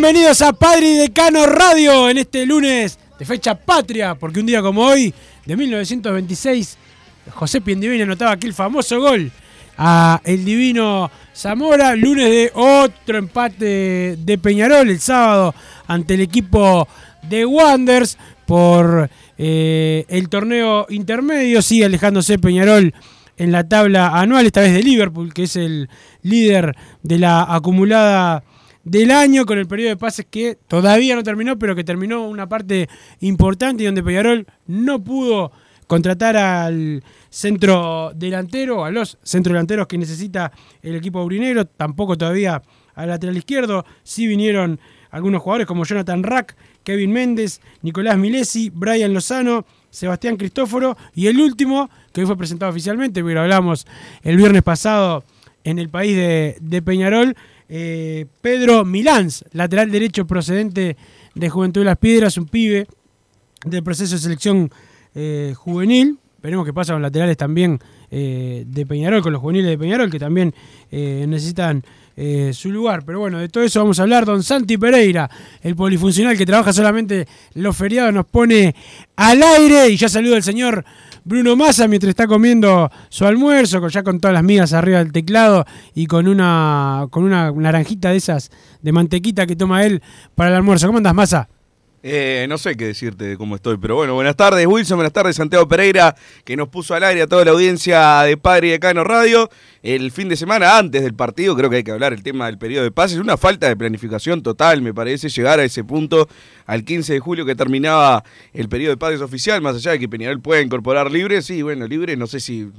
Bienvenidos a Padre y Decano Radio en este lunes de fecha patria, porque un día como hoy, de 1926, José Piendivini anotaba aquel famoso gol a el divino Zamora, lunes de otro empate de Peñarol el sábado ante el equipo de Wanders por eh, el torneo intermedio, sigue alejándose Peñarol en la tabla anual, esta vez de Liverpool, que es el líder de la acumulada del año, con el periodo de pases que todavía no terminó, pero que terminó una parte importante y donde Peñarol no pudo contratar al centro delantero, a los centro delanteros que necesita el equipo aurinegro, tampoco todavía al lateral izquierdo, sí vinieron algunos jugadores como Jonathan Rack, Kevin Méndez, Nicolás Milesi, Brian Lozano, Sebastián Cristóforo y el último, que hoy fue presentado oficialmente, lo hablamos el viernes pasado en el país de Peñarol, eh, Pedro Milans, lateral derecho procedente de Juventud de las Piedras, un pibe del proceso de selección eh, juvenil. Veremos qué pasa con laterales también eh, de Peñarol, con los juveniles de Peñarol, que también necesitan su lugar. Pero bueno, de todo eso vamos a hablar. Don Santi Pereira, el polifuncional que trabaja solamente los feriados, nos pone al aire. Y ya saluda el señor Bruno Massa mientras está comiendo su almuerzo, ya con todas las migas arriba del teclado y con una, con una naranjita de esas de mantequita que toma él para el almuerzo. ¿Cómo andas, Massa? Eh, no sé qué decirte de cómo estoy, pero bueno, buenas tardes Wilson, buenas tardes Santiago Pereira, que nos puso al aire a toda la audiencia de Padre y Decano Radio. El fin de semana antes del partido, creo que hay que hablar el tema del periodo de pases, una falta de planificación total, me parece, llegar a ese punto al 15 de julio que terminaba el periodo de pases oficial, más allá de que Peñarol pueda incorporar libres, sí, bueno, libres, no sé si,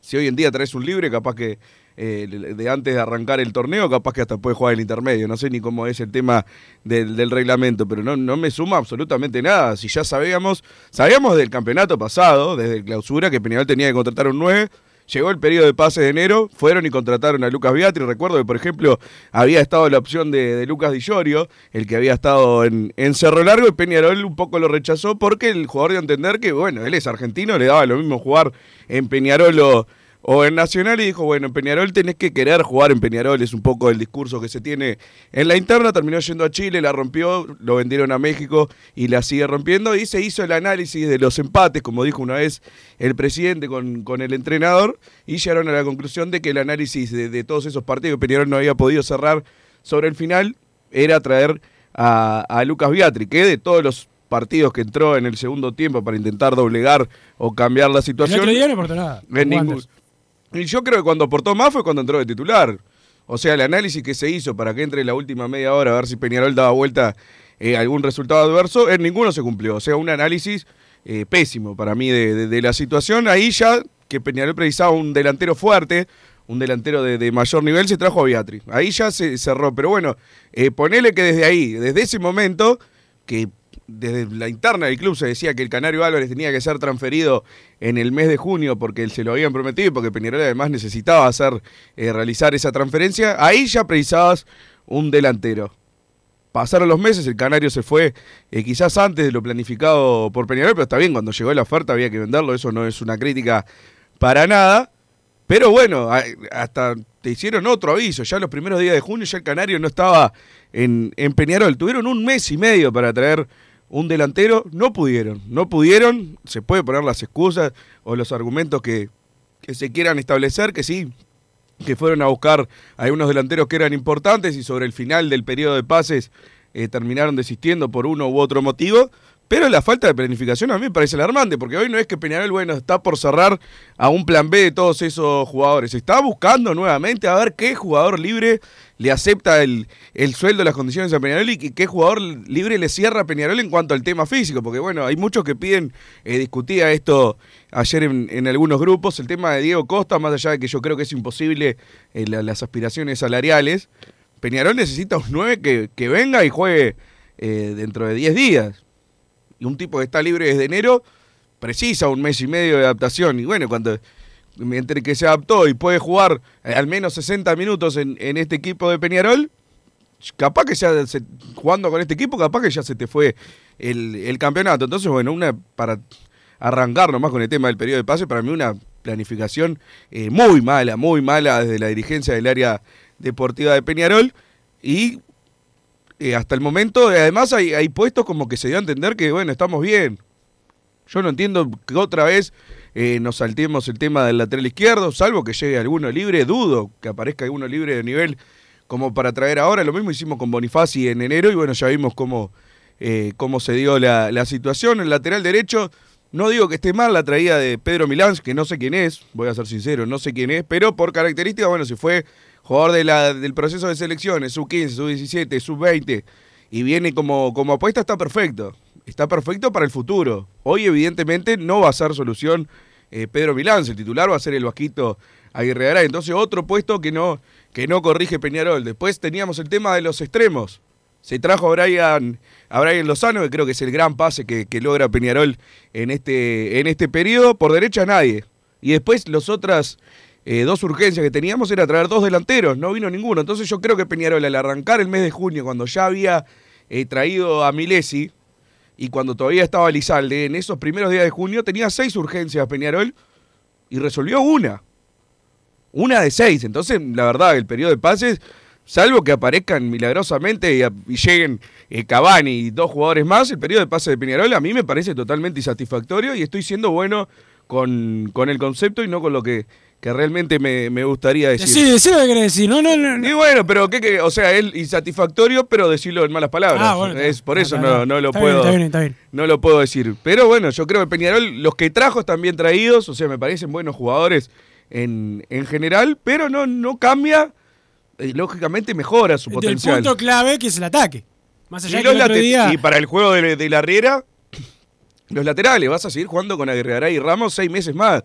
si hoy en día traes un libre, capaz que eh, de antes de arrancar el torneo, capaz que hasta puede jugar el intermedio. No sé ni cómo es el tema del, reglamento, pero no, no me suma absolutamente nada. Si ya sabíamos, sabíamos del campeonato pasado, desde el clausura, que Peñarol tenía que contratar un 9. Llegó el periodo de pases de enero, fueron y contrataron a Lucas Beatri. Recuerdo que, por ejemplo, había estado la opción de, de Lucas Di Llorio, el que había estado en, en Cerro Largo, y Peñarol un poco lo rechazó porque el jugador dio a entender que, bueno, él es argentino, le daba lo mismo jugar en Peñarol o, o en Nacional y dijo, bueno, en Peñarol tenés que querer jugar en Peñarol, es un poco el discurso que se tiene en la interna, terminó yendo a Chile, la rompió, lo vendieron a México y la sigue rompiendo y se hizo el análisis de los empates, como dijo una vez el presidente con, con el entrenador, y llegaron a la conclusión de que el análisis de, de todos esos partidos que Peñarol no había podido cerrar sobre el final era traer a, a Lucas Beatri, que de todos los partidos que entró en el segundo tiempo para intentar doblegar o cambiar la El situación. otro día no aportó nada. En ningún-. Y yo creo que cuando aportó más fue cuando entró de titular. O sea, el análisis que se hizo para que entre la última media hora a ver si Peñarol daba vuelta eh, algún resultado adverso, en ninguno se cumplió. O sea, un análisis eh, pésimo para mí de, de- la situación. Ahí ya que Peñarol precisaba un delantero fuerte, un delantero de, de mayor nivel, se trajo a Beatriz. Ahí ya se cerró. Pero bueno, eh, ponele que desde ahí, desde ese momento, que desde la interna del club se decía que el Canario Álvarez tenía que ser transferido en el mes de junio porque se lo habían prometido y porque Peñarol además necesitaba hacer eh, realizar esa transferencia, ahí ya precisabas un delantero. pasaron los meses, el Canario se fue eh, quizás antes de lo planificado por Peñarol, pero está bien, cuando llegó la oferta había que venderlo, eso no es una crítica para nada. Pero bueno, hasta te hicieron otro aviso, ya los primeros días de junio ya el Canario no estaba en, en Peñarol, tuvieron un mes y medio para traer un delantero, no pudieron, no pudieron, se puede poner las excusas o los argumentos que, que se quieran establecer, que sí, que fueron a buscar a algunos delanteros que eran importantes y sobre el final del periodo de pases eh, terminaron desistiendo por uno u otro motivo. Pero la falta de planificación a mí me parece alarmante, porque hoy no es que Peñarol, bueno, está por cerrar a un plan B de todos esos jugadores. Está buscando nuevamente a ver qué jugador libre le acepta el, el sueldo, las condiciones a Peñarol y qué jugador libre le cierra a Peñarol en cuanto al tema físico. Porque bueno, hay muchos que piden, eh, discutía esto ayer en, en algunos grupos, el tema de Diego Costa, más allá de que yo creo que es imposible eh, la- las aspiraciones salariales. Peñarol necesita un 9 que, que venga y juegue eh, dentro de 10 días. Y un tipo que está libre desde enero precisa un mes y medio de adaptación. Y bueno, cuando entre que se adaptó y puede jugar eh, al menos 60 minutos en, en este equipo de Peñarol, capaz que ya jugando con este equipo, capaz que ya se te fue el, el campeonato. Entonces, bueno, una para arrancar nomás con el tema del periodo de pase, para mí una planificación eh, muy mala, muy mala desde la dirigencia del área deportiva de Peñarol. Y eh, hasta el momento, eh, además hay, hay puestos como que se dio a entender que, bueno, estamos bien. Yo no entiendo que otra vez eh, nos saltemos el tema del lateral izquierdo, salvo que llegue alguno libre, dudo que aparezca alguno libre de nivel como para traer ahora. Lo mismo hicimos con Bonifaci en enero y bueno, ya vimos cómo, cómo se dio la, la situación. El lateral derecho, no digo que esté mal la traída de Pedro Milán, que no sé quién es, voy a ser sincero, no sé quién es, pero por características, bueno, si fue jugador del proceso de selecciones, sub-15, sub-17, sub-20, y viene como, como apuesta, está perfecto. Está perfecto para el futuro. Hoy, evidentemente, no va a ser solución eh, Pedro Milán. El titular va a ser el Vasquito Aguirre Garay. Entonces, otro puesto que no, que no corrige Peñarol. Después teníamos el tema de los extremos. Se trajo a Brian, a Brian Lozano, que creo que es el gran pase que, que logra Peñarol en este, en este periodo. Por derecha nadie. Y después las otras eh, dos urgencias que teníamos era traer dos delanteros. No vino ninguno. Entonces yo creo que Peñarol al arrancar el mes de junio, cuando ya había eh, traído a Milesi y cuando todavía estaba Lizalde, en esos primeros días de junio tenía seis urgencias Peñarol y resolvió una. Una de seis. Entonces, la verdad, el periodo de pases, salvo que aparezcan milagrosamente y, lleguen eh, Cavani y dos jugadores más, el periodo de pases de Peñarol a mí me parece totalmente insatisfactorio y estoy siendo bueno con, con el concepto y no con lo que, que realmente me, me gustaría decir. Sí, decí lo que querés decir. No, no, no. no. Y bueno, pero ¿qué, qué? o sea, es insatisfactorio, pero decirlo en malas palabras. Ah, bueno, es por eso está- no, no lo está bien, puedo está bien, está bien. no lo puedo decir. Pero bueno, yo creo que Peñarol, los que trajo están bien traídos, o sea, me parecen buenos jugadores en, en general, pero no, no cambia, eh, lógicamente mejora su potencial. punto clave que es el ataque. Más allá Y, de que el otro día... y para el juego de, de la Riera, los laterales, vas a seguir jugando con Aguirregaray y Ramos seis meses más.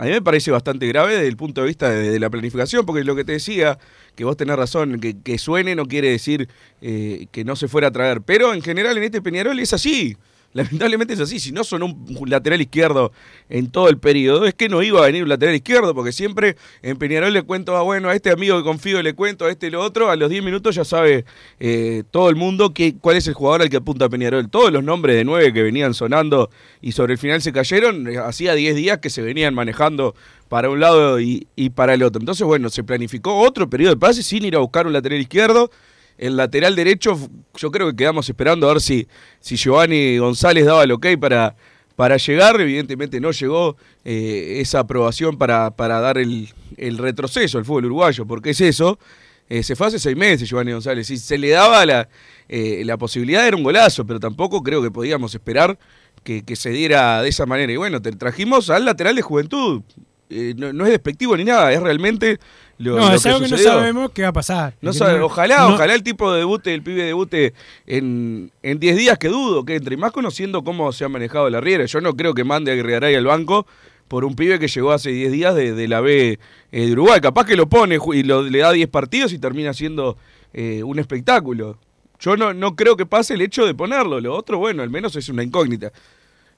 A mí me parece bastante grave desde el punto de vista de, de la planificación, porque lo que te decía, que vos tenés razón, que, que suene no quiere decir eh, que no se fuera a traer. Pero en general en este Peñarol es así. Lamentablemente es así. Si no son un, lateral izquierdo en todo el periodo, es que no iba a venir un lateral izquierdo, porque siempre en Peñarol le cuento, ah, bueno, a este amigo que confío le cuento, a este y lo otro, a los 10 minutos ya sabe eh, todo el mundo que, cuál es el jugador al que apunta Peñarol. Todos los nombres de nueve que venían sonando y sobre el final se cayeron, eh, hacía 10 días que se venían manejando para un lado y, y para el otro. Entonces, bueno, se planificó otro periodo de pases sin ir a buscar un lateral izquierdo. El lateral derecho, yo creo que quedamos esperando a ver si, si Giovanni González daba el ok para, para llegar. Evidentemente no llegó eh, esa aprobación para, para dar el, el retroceso al fútbol uruguayo, porque es eso. Eh, se fue hace seis meses Giovanni González. Si se le daba la, eh, la posibilidad, era un golazo, pero tampoco creo que podíamos esperar que, que se diera de esa manera. Y bueno, trajimos al lateral de juventud. No es despectivo ni nada, es realmente lo, no, lo es algo que no sabemos qué va a pasar. No Que sabe, no- ojalá, no- ojalá el tipo de debute, el pibe debute en en 10 días que dudo que entre, y más conociendo cómo se ha manejado la Riera. Yo no creo que mande a Guerregaray al banco por un pibe que llegó hace 10 días de, de la B eh, de Uruguay. Capaz que lo pone y lo- le da 10 partidos y termina siendo eh, un espectáculo. Yo no, no creo que pase el hecho de ponerlo. Lo otro, bueno, al menos es una incógnita.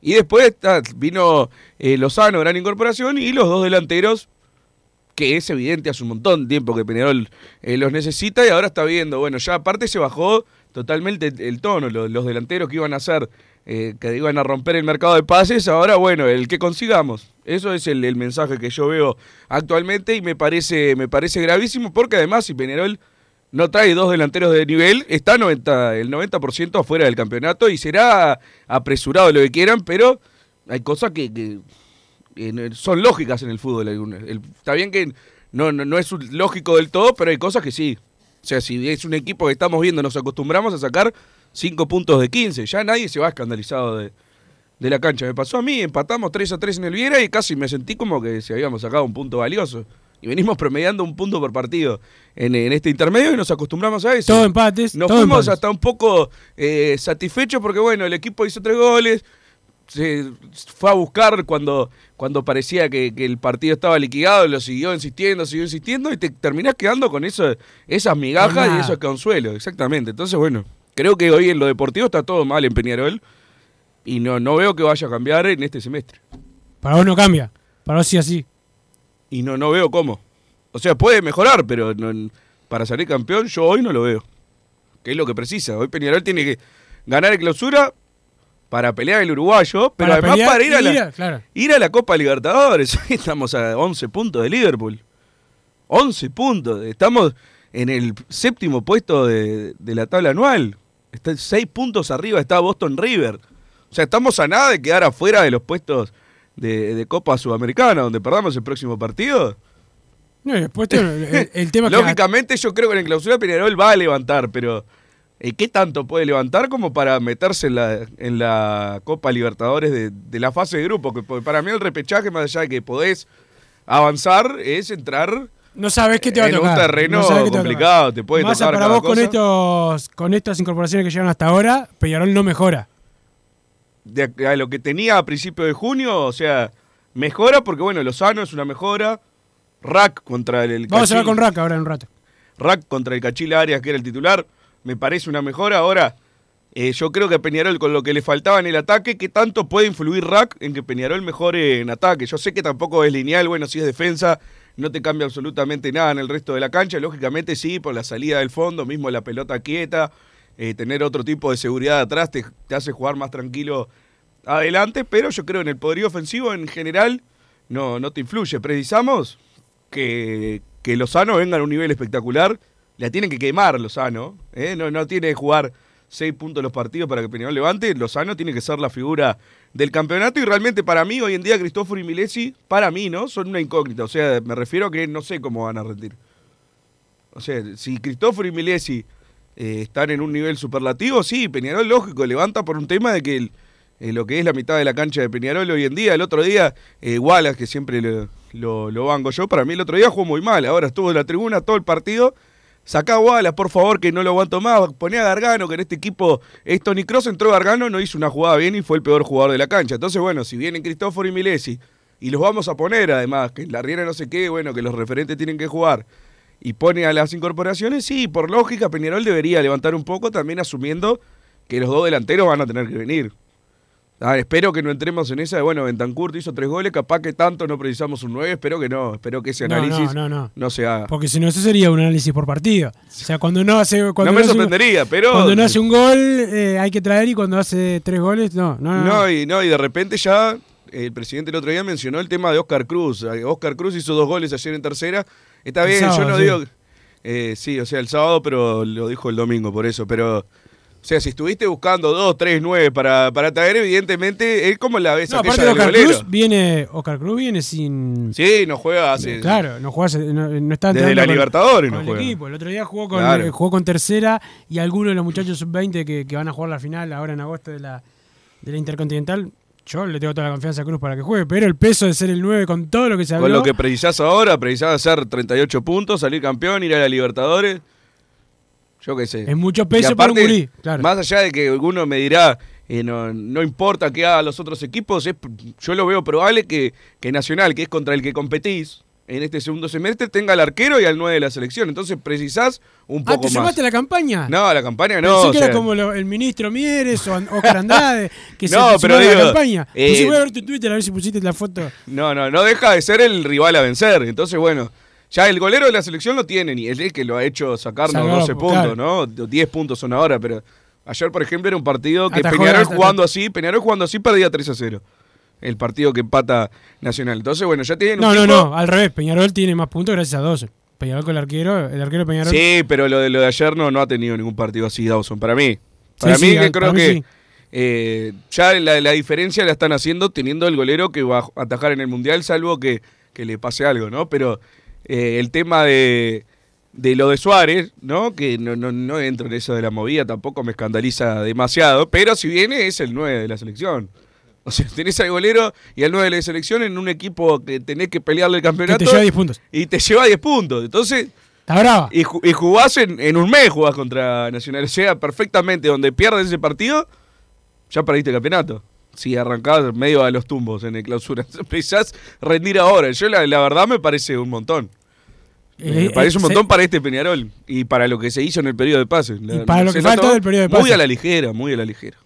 Y después vino eh, Lozano, gran incorporación, y los dos delanteros que es evidente hace un montón de tiempo que Peñarol eh, los necesita y ahora está viendo, bueno, ya aparte se bajó totalmente el, tono. Los, delanteros que iban a hacer, eh, que iban a romper el mercado de pases, ahora bueno, el que consigamos. Eso es el, mensaje que yo veo actualmente y me parece, me parece gravísimo porque además si Peñarol no trae dos delanteros de nivel, está 90, el 90% afuera del campeonato y será apresurado lo que quieran, pero hay cosas que, son lógicas en el fútbol. está bien que no, no, no es lógico del todo, pero hay cosas que sí. O sea, si es un equipo que estamos viendo, nos acostumbramos a sacar 5 puntos de 15. Ya nadie se va escandalizado de, de la cancha. Me pasó a mí, empatamos 3 a 3 en el Viera y casi me sentí como que si habíamos sacado un punto valioso. Y venimos promediando un punto por partido en, en este intermedio y nos acostumbramos a eso. Todo empates. Nos todo fuimos empates. hasta un poco eh, satisfechos porque, bueno, el equipo hizo tres goles. Se fue a buscar cuando, cuando parecía que, que el partido estaba liquidado, lo siguió insistiendo, siguió insistiendo y te terminás quedando con eso, esas migajas y esos consuelos. Exactamente. Entonces, bueno, creo que hoy en lo deportivo está todo mal en Peñarol y no, no veo que vaya a cambiar en este semestre. Para vos no cambia. Para vos sí así. Y no, no veo cómo. O sea, puede mejorar, pero no- para salir campeón yo hoy no lo veo. Que es lo que precisa. Hoy Peñarol tiene que ganar en clausura para pelear el uruguayo, pero Para además pelear para ir a, la, ir a- claro. ir a la Copa Libertadores. Estamos a 11 puntos de Liverpool. 11 puntos. Estamos en el séptimo puesto de, de la tabla anual. Está 6 puntos arriba está Boston River. O sea, estamos a nada de quedar afuera de los puestos de, de Copa Sudamericana, donde perdamos el próximo partido. No, y después te- el, el tema que Lógicamente yo creo que en clausura Peñarol va a levantar, pero ¿qué tanto puede levantar como para meterse en la, en la Copa Libertadores de, de la fase de grupo? Que porque para mí el repechaje, más allá de que podés avanzar, es entrar no sabes qué te va a en tocar. un terreno no sabes qué te complicado, tocar. te puede Massa, tocar para cada vos con estos con estas incorporaciones que llegaron hasta ahora, Peñarol no mejora. de a, lo que tenía a principios de junio, o sea, mejora porque bueno, Lozano es una mejora. Rack contra el, Vamos a hablar con Rack ahora en un rato. Rack contra el Cachil Arias, que era el titular, me parece una mejora. Ahora, eh, yo creo que Peñarol, con lo que le faltaba en el ataque, ¿qué tanto puede influir Rack en que Peñarol mejore en ataque? Yo sé que tampoco es lineal, bueno, si es defensa, no te cambia absolutamente nada en el resto de la cancha. Lógicamente sí, por la salida del fondo, mismo la pelota quieta, eh, tener otro tipo de seguridad atrás te, te hace jugar más tranquilo adelante, pero yo creo en el poderío ofensivo en general no, no te influye. Precisamos que, que Lozano venga a un nivel espectacular. La tienen que quemar Lozano. ¿eh? No, no tiene que jugar seis puntos los partidos para que Peñarol levante. Lozano tiene que ser la figura del campeonato. Y realmente para mí, hoy en día, Cristóforo y Milesi, para mí, ¿no? Son una incógnita. O sea, me refiero a que no sé cómo van a rendir. O sea, si Cristóforo y Milesi eh, están en un nivel superlativo, sí, Peñarol, lógico, levanta por un tema de que eh, lo que es la mitad de la cancha de Peñarol hoy en día, el otro día, eh, Wallace, que siempre lo, lo, lo banco yo, para mí el otro día jugó muy mal, ahora estuvo en la tribuna todo el partido. Sacá Wallace, por favor, que no lo aguanto más. Poné a Gargano, que en este equipo es Tony Cross, entró Gargano, no hizo una jugada bien y fue el peor jugador de la cancha. Entonces, bueno, si vienen Cristóforo y Milesi, y los vamos a poner además, que en la riera no sé qué, bueno, que los referentes tienen que jugar, y pone a las incorporaciones, sí, por lógica, Peñarol debería levantar un poco, también asumiendo que los dos delanteros van a tener que venir. Ah, espero que no entremos en esa de, bueno, Bentancur hizo tres goles, capaz que tanto no precisamos un 9, espero que no, espero que ese análisis no, no, no. se haga. Porque si no, eso sería un análisis por partido. O sea, cuando no hace. Cuando no me un- sorprendería, pero... Cuando no hace un gol, eh, hay que traer y cuando hace tres goles, no. No, y, no, y de repente ya el presidente el otro día mencionó el tema de Oscar Cruz. Eh, Oscar Cruz hizo dos goles ayer en tercera. Está bien, sábado, yo no sí. digo... eh, sí, o sea, el sábado, pero lo dijo el domingo, por eso. Pero, o sea, si estuviste buscando dos, tres, nueve para, para traer, evidentemente, es como la vez No, aparte de Oscar golero. Cruz viene. Oscar Cruz viene sin. Sí, no juega hace... Claro, no juega, no, no está Desde la con- Libertadores con no el juega. equipo. El otro día jugó con, Claro. eh, jugó con tercera y algunos de los muchachos sub-20 que, que van a jugar la final ahora en agosto de la, de la Intercontinental. Yo le tengo toda la confianza a Cruz para que juegue, pero el peso de ser el 9 con todo lo que se habló. Con lo que precisás ahora, precisás hacer 38 puntos, salir campeón, ir a la Libertadores. Yo qué sé. Es mucho peso para un gurí, claro. Más allá de que alguno me dirá, eh, no, no importa qué hagan los otros equipos, es, yo lo veo probable que, que Nacional, que es contra el que competís en este segundo semestre, tenga al arquero y al 9 de la selección. Entonces precisás un ah, poco ¿te más. sumaste a la campaña? No, a la campaña no. Pensé o que sea, era como lo- el ministro Mieres o Oscar Andrade, que se No, pero a la campaña. eh, Puse, voy a ver tu Twitter a ver si pusiste la foto. No, no, no deja de ser el rival a vencer. Entonces, bueno, Ya el golero de la selección lo tienen y es el que lo ha hecho sacarnos Sacado, 12 puntos. ¿no? 10 puntos son ahora, pero ayer, por ejemplo, era un partido que Atajó Peñarol jugando así, Peñarol jugando así perdía 3 a 0. El partido que empata Nacional. Entonces, bueno, ya tienen un No, no, no, al revés. Peñarol tiene más puntos gracias a 12. Peñarol con el arquero, el arquero Peñarol. Sí, pero lo de, lo de ayer no, no ha tenido ningún partido así, Dawson. Para mí. Para Sí, mí, sí, que creo mí que sí. eh, ya la, la diferencia la están haciendo teniendo el golero que va a atajar en el Mundial, salvo que, que le pase algo, ¿no? Pero eh, el tema de, de lo de Suárez, ¿no? Que no, no, no entro en eso de la movida, tampoco me escandaliza demasiado, pero si viene es el 9 de la selección. O sea, tenés al golero y al 9 de la selección en un equipo que tenés que pelearle el Que campeonato. te lleva 10 puntos. Y te lleva 10 puntos. Entonces, Está brava. y, y jugás en, en un mes, jugás contra Nacional. O sea, perfectamente, donde pierdes ese partido, ya perdiste el campeonato. Si arrancás medio a los tumbos en el clausura. Empezás a rendir ahora. Yo, la, la verdad, me parece un montón. me Eh, parece un eh, montón se- para este Peñarol y para lo que se hizo en el periodo de pases. La- para lo que falta del periodo de Muy pases. a la ligera, muy a la ligera.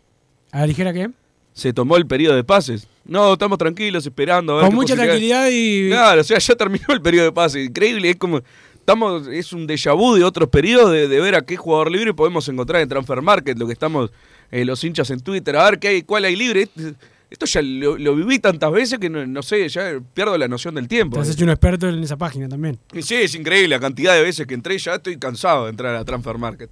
¿A la ligera qué? Se tomó el periodo de pases. No, estamos tranquilos, esperando. A ver Con mucha tranquilidad y. Claro, o sea, ya terminó el periodo de pase. Increíble, es como. Estamos, es un déjà vu de otros periodos de, de ver a qué jugador libre podemos encontrar en Transfer Market, lo que estamos eh, los hinchas en Twitter, a ver qué hay, cuál hay libre. Esto ya lo, lo viví tantas veces que no, no sé, ya pierdo la noción del tiempo. Te has hecho un experto en esa página también. Y sí, es increíble la cantidad de veces que entré, ya estoy cansado de entrar a Transfer Market.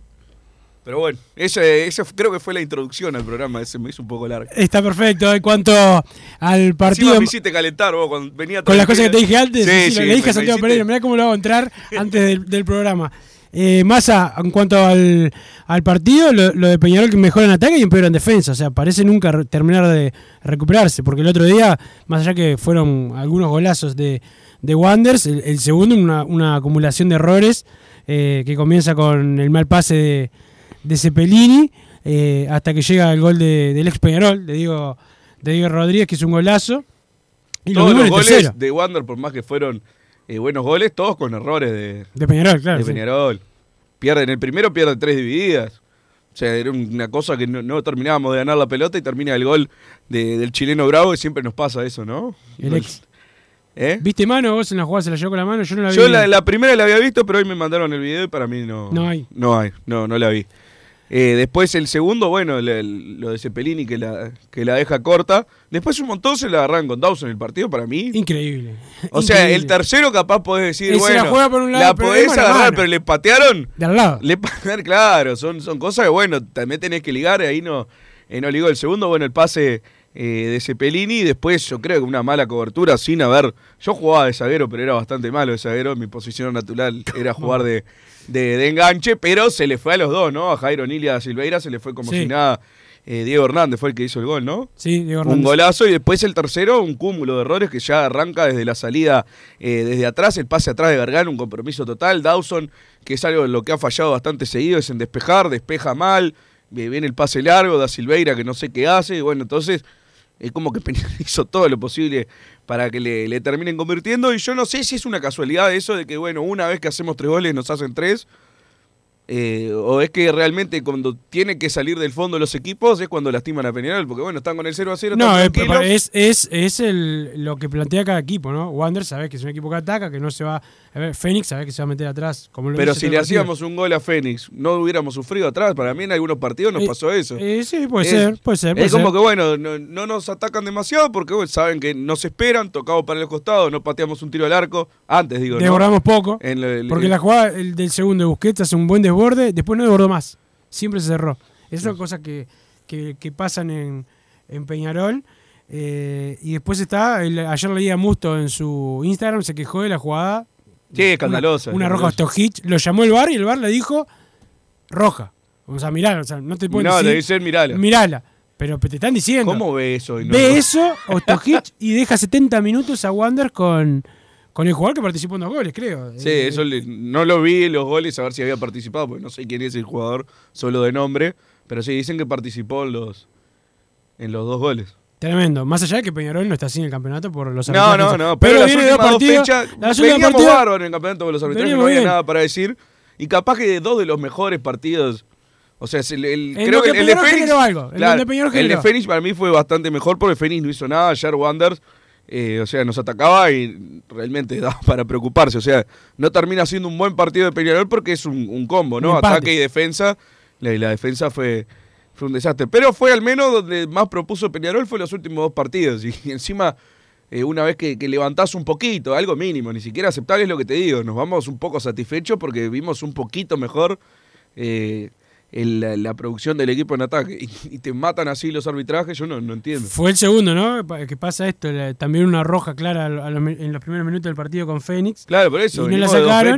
Pero bueno, ese, ese creo que fue la introducción al programa, ese me hizo un poco largo. Está perfecto. En cuanto al partido. Encima me hiciste calentar vos cuando venía Con las cosas que te dije antes, Sí, sí, sí, le dije a Santiago Pereira, mirá cómo lo hago entrar antes del, del programa. Eh, Massa, en cuanto al, al partido, lo, lo de Peñarol que mejora en ataque y empeora en defensa. O sea, parece nunca re- terminar de recuperarse. Porque el otro día, más allá que fueron algunos golazos de, de Wanders, el, el segundo, una, una acumulación de errores eh, que comienza con el mal pase de, de Cepelini eh, hasta que llega el gol de- del ex Peñarol, de Diego, de Diego Rodríguez, que es un golazo. Y todos los goles tercero. de Wander, por más que fueron eh, buenos goles, todos con errores de, De Peñarol, claro. de sí. Peñarol. Pierden el primero, pierden tres divididas. O sea, era una cosa que no, no terminábamos de ganar la pelota y termina el gol de- del chileno Bravo y siempre nos pasa eso, ¿no? El ex. ¿Eh? ¿Viste mano? Vos en la jugada se la llevó con la mano, yo no la vi. Yo la, la primera la había visto, pero hoy me mandaron el video y para mí no. No hay. No hay, no, no la vi. Eh, después el segundo, bueno, el- el- lo de Cepelini que la, que la deja corta. Después un montón se la agarran con Dawson el partido para mí. Increíble. O sea, Increíble. el tercero capaz podés decir, Ese la bueno, juega por un lado, la pero podés agarrar, pero le patearon. De al lado. Le claro, son, son cosas que, bueno, también tenés que ligar, ahí no, eh, no ligó el segundo, bueno, el pase eh, de Cepelini, y después yo creo que una mala cobertura sin haber, yo jugaba de zaguero, pero era bastante malo de zaguero, mi posición natural era jugar de, de, de enganche, pero se le fue a los dos, ¿no? A Jairo Nilia Silveira se le fue como Sí. si nada. Eh, Diego Hernández fue el que hizo el gol, ¿no? Sí, Diego Un Hernández. golazo y después el tercero, un cúmulo de errores que ya arranca desde la salida, eh, desde atrás, el pase atrás de Gargano, un compromiso total. Dawson, que es algo en lo que ha fallado bastante seguido, es en despejar, despeja mal, eh, viene el pase largo, da Silveira que no sé qué hace, y bueno, entonces es como que hizo todo lo posible para que le, le terminen convirtiendo y yo no sé si es una casualidad eso de que, bueno, una vez que hacemos tres goles nos hacen tres. eh, o es que realmente cuando tiene que salir del fondo los equipos es cuando lastiman a Peñarol, porque bueno, están con el 0 a 0, No, es, tranquilos. es, es, es el, lo que plantea cada equipo, ¿no? Wander sabés que es un equipo que ataca, que no se va. A ver, Fénix sabés que se va a meter atrás. Como lo Pero si le el partido. hacíamos un gol a Fénix, no hubiéramos sufrido atrás. Para mí en algunos partidos nos Eh, pasó eso. Eh, sí, puede Es- ser, puede ser. Puede es como que bueno, no, no nos atacan demasiado porque bueno, saben que nos esperan, tocamos para los costados, no pateamos un tiro al arco. Antes digo, ¿no? Desbordamos poco. En el- Porque el- la jugada el del segundo de Busquets hace un buen desborde, después no desbordó más. Siempre se cerró. Es una cosa que, que, que pasan en, en Peñarol. Eh, y después está, el- ayer leí a Musto en su Instagram, se quejó de la jugada. Sí, escandalosa. Una, una roja. Stojic. Lo llamó el bar y el bar le dijo roja. O sea, mirá, o sea, no te pueden No, decir. le dicen mirala. Mirala. Pero te están diciendo. ¿Cómo ve eso? y no- Ve eso, Ostojic, y deja 70 minutos a Wander con, con el jugador que participó en dos goles, creo. Sí, Eh, eso le- no lo vi en los goles a ver si había participado, porque no sé quién es el jugador, solo de nombre. Pero sí, dicen que participó en los, en los dos goles. Tremendo. Más allá de que Peñarol no está así en el campeonato por los No, arbitrajes. no, no. Pero, las viene de dos últimas dos fechas las veníamos partidos- bárbaros en el campeonato con los arbitrajes, no había bien. nada para decir. Y capaz que de dos de los mejores partidos. O sea, el, el- creo que que el de Peñarol Fénix. algo, en claro, el de Peñarol el de. Fénix para mí fue bastante mejor porque Fénix no hizo nada. Ayer Wanders Eh, o sea, nos atacaba y realmente daba para preocuparse. O sea, no termina siendo un buen partido de Peñarol porque es un, un combo, ¿no? Un. Ataque y defensa. La, y la defensa fue, fue un desastre. Pero fue al menos donde más propuso Peñarol fue los últimos dos partidos. Y, encima, eh, una vez que, que levantás un poquito, algo mínimo, ni siquiera aceptable es lo que te digo. Nos vamos un poco satisfechos porque vimos un poquito mejor eh, el- la, la producción del equipo en ataque. Y, y te matan así los arbitrajes, yo no, no entiendo. Fue el segundo, ¿no? Que pasa esto, la- también una roja clara a a en los primeros minutos del partido con Fénix. Claro, por eso. y no la sacaron.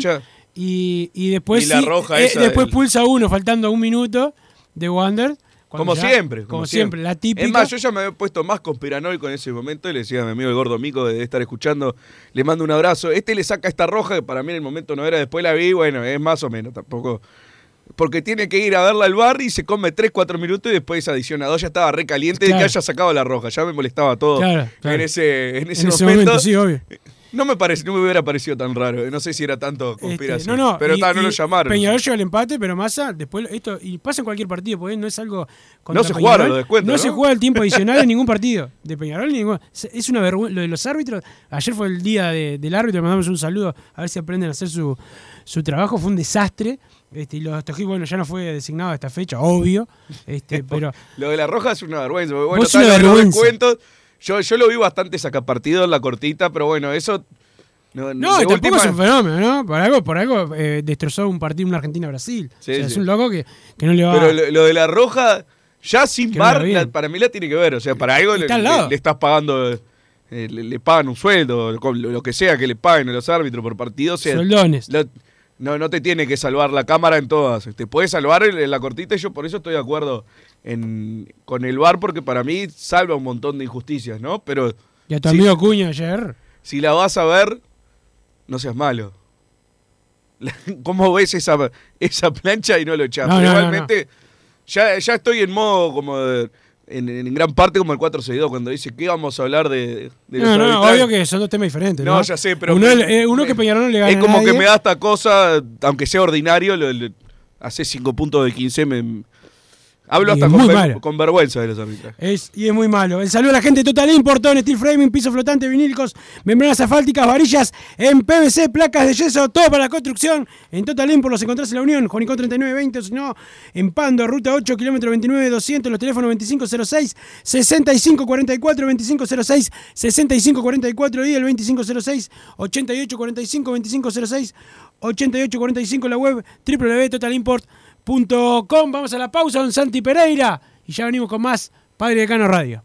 Y, y después Y la sí, roja eh, después del- pulsa uno faltando un minuto de Wander. Como ya- siempre. Como, siempre, la típica. Es más, yo ya me había puesto más conspiranoico en ese momento y le decía a mi amigo el gordo Mico de estar escuchando, le mando un abrazo. Este le saca esta roja que para mí en el momento no era, después la vi, bueno, es más o menos, tampoco. Porque tiene que ir a verla al bar y se come 3, 4 minutos y después esa adición a 2 ya estaba recaliente de Claro. que haya sacado la roja. Ya me molestaba todo Claro, claro. en ese, en ese en ese momento. momento, sí, obvio. No me parece, no me hubiera parecido tan raro. No sé si era tanto Este, conspiración. no, no, pero y- ta, no y lo llamaron. Peñarol lleva el empate, pero Massa, después esto, y pasa en cualquier partido, porque no es algo. No se jugaron los descuentos, No se juega el tiempo adicional en ningún partido de Peñarol. ni ningún- Es una vergüenza. Lo de los árbitros, ayer fue el día de- del árbitro, le mandamos un saludo, a ver si aprenden a hacer su, su trabajo. Fue un desastre. Este, y los Tojí, bueno, ya no fue designado a esta fecha, obvio. Este, pero Lo de la roja es una vergüenza. Bueno, tal, los vergüenza. descuentos, yo, yo lo vi bastante sacapartido en la cortita, pero bueno, eso. No, No, tampoco última- es un fenómeno, ¿no? Por algo, por algo eh, destrozó un partido una Argentina-Brasil. Sí, o sea, sí. es un loco que, que no le va Pero lo, lo de la roja, ya sin Que no la bar, para mí la tiene que ver. O sea, para algo le, estás pagando, eh, le, le pagan un sueldo, lo, lo que sea que le paguen a los árbitros por partido. O sea, lo- no, no te tiene que salvar la cámara en todas. Te puede salvar en, en la cortita y yo por eso estoy de acuerdo en, con el bar porque para mí salva un montón de injusticias, ¿no? Pero Y a tu amigo Cuña ayer. si la vas a ver, no seas malo. ¿Cómo ves esa, esa plancha y no lo echás? No, Pero no, no, igualmente, Ya, ya estoy en modo como de- en, en gran parte como el 462 cuando dice que vamos a hablar de, de los No, no, obvio que son dos temas diferentes. No, No, ya sé, pero Uno, me- eh, uno que Peñarol no le gana Es como a que me da esta cosa, aunque sea ordinario, lo, lo- hace 5 puntos de 15, me, hablo hasta con, ver- vergüenza de los arbitrajes. Es, y es muy malo. El saludo a la gente de Total Import, todo en steel framing, piso flotante, vinílicos, membranas asfálticas, varillas en PVC, placas de yeso, todo para la construcción. En Total Import los encontrás en la Unión, Juanico 3920, o si no, en Pando, ruta 8, kilómetro 29, 200, los teléfonos 2506, 6544, 2506, 6544 y el 2506, 8845, 2506, 8845, la web www.totalimport.com. Vamos a la pausa, don Santi Pereira. Y ya venimos con más Padre de Cano Radio.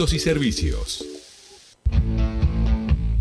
y servicios.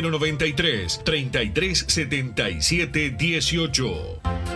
093 3377 18.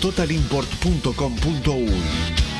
www.totalimport.com.uy.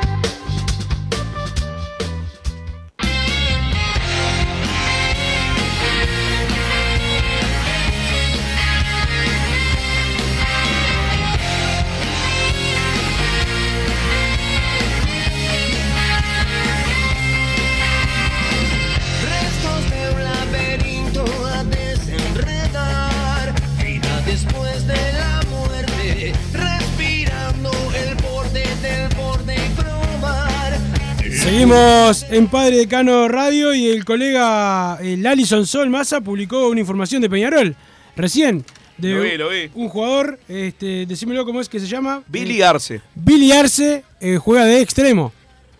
Seguimos en Padre Decano Radio y el colega el Alison Sol Massa publicó una información de Peñarol recién. De Lo vi, lo vi. Un jugador, este, decímelo cómo es que se llama. Billy Arce. Billy Arce eh, juega de extremo.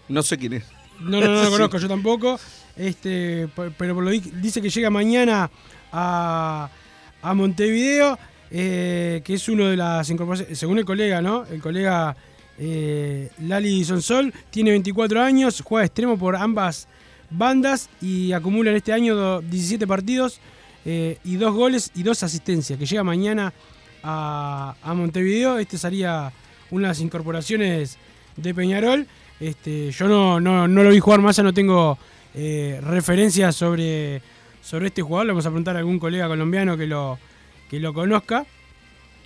No sé quién es. No, no, no lo conozco, yo tampoco. Este, pero por lo di- dice que llega mañana a, a Montevideo, eh, que es uno de las incorporaciones, según el colega, ¿no? El colega eh, Lali Sonsol tiene 24 años, juega extremo por ambas bandas y acumula en este año do- 17 partidos eh, y dos goles y dos asistencias, que llega mañana a, Montevideo. Este sería una de las incorporaciones de Peñarol. Este, yo no, no, no lo vi jugar más, no tengo eh, referencias sobre, sobre este jugador. Le vamos a preguntar a algún colega colombiano que lo, que lo conozca.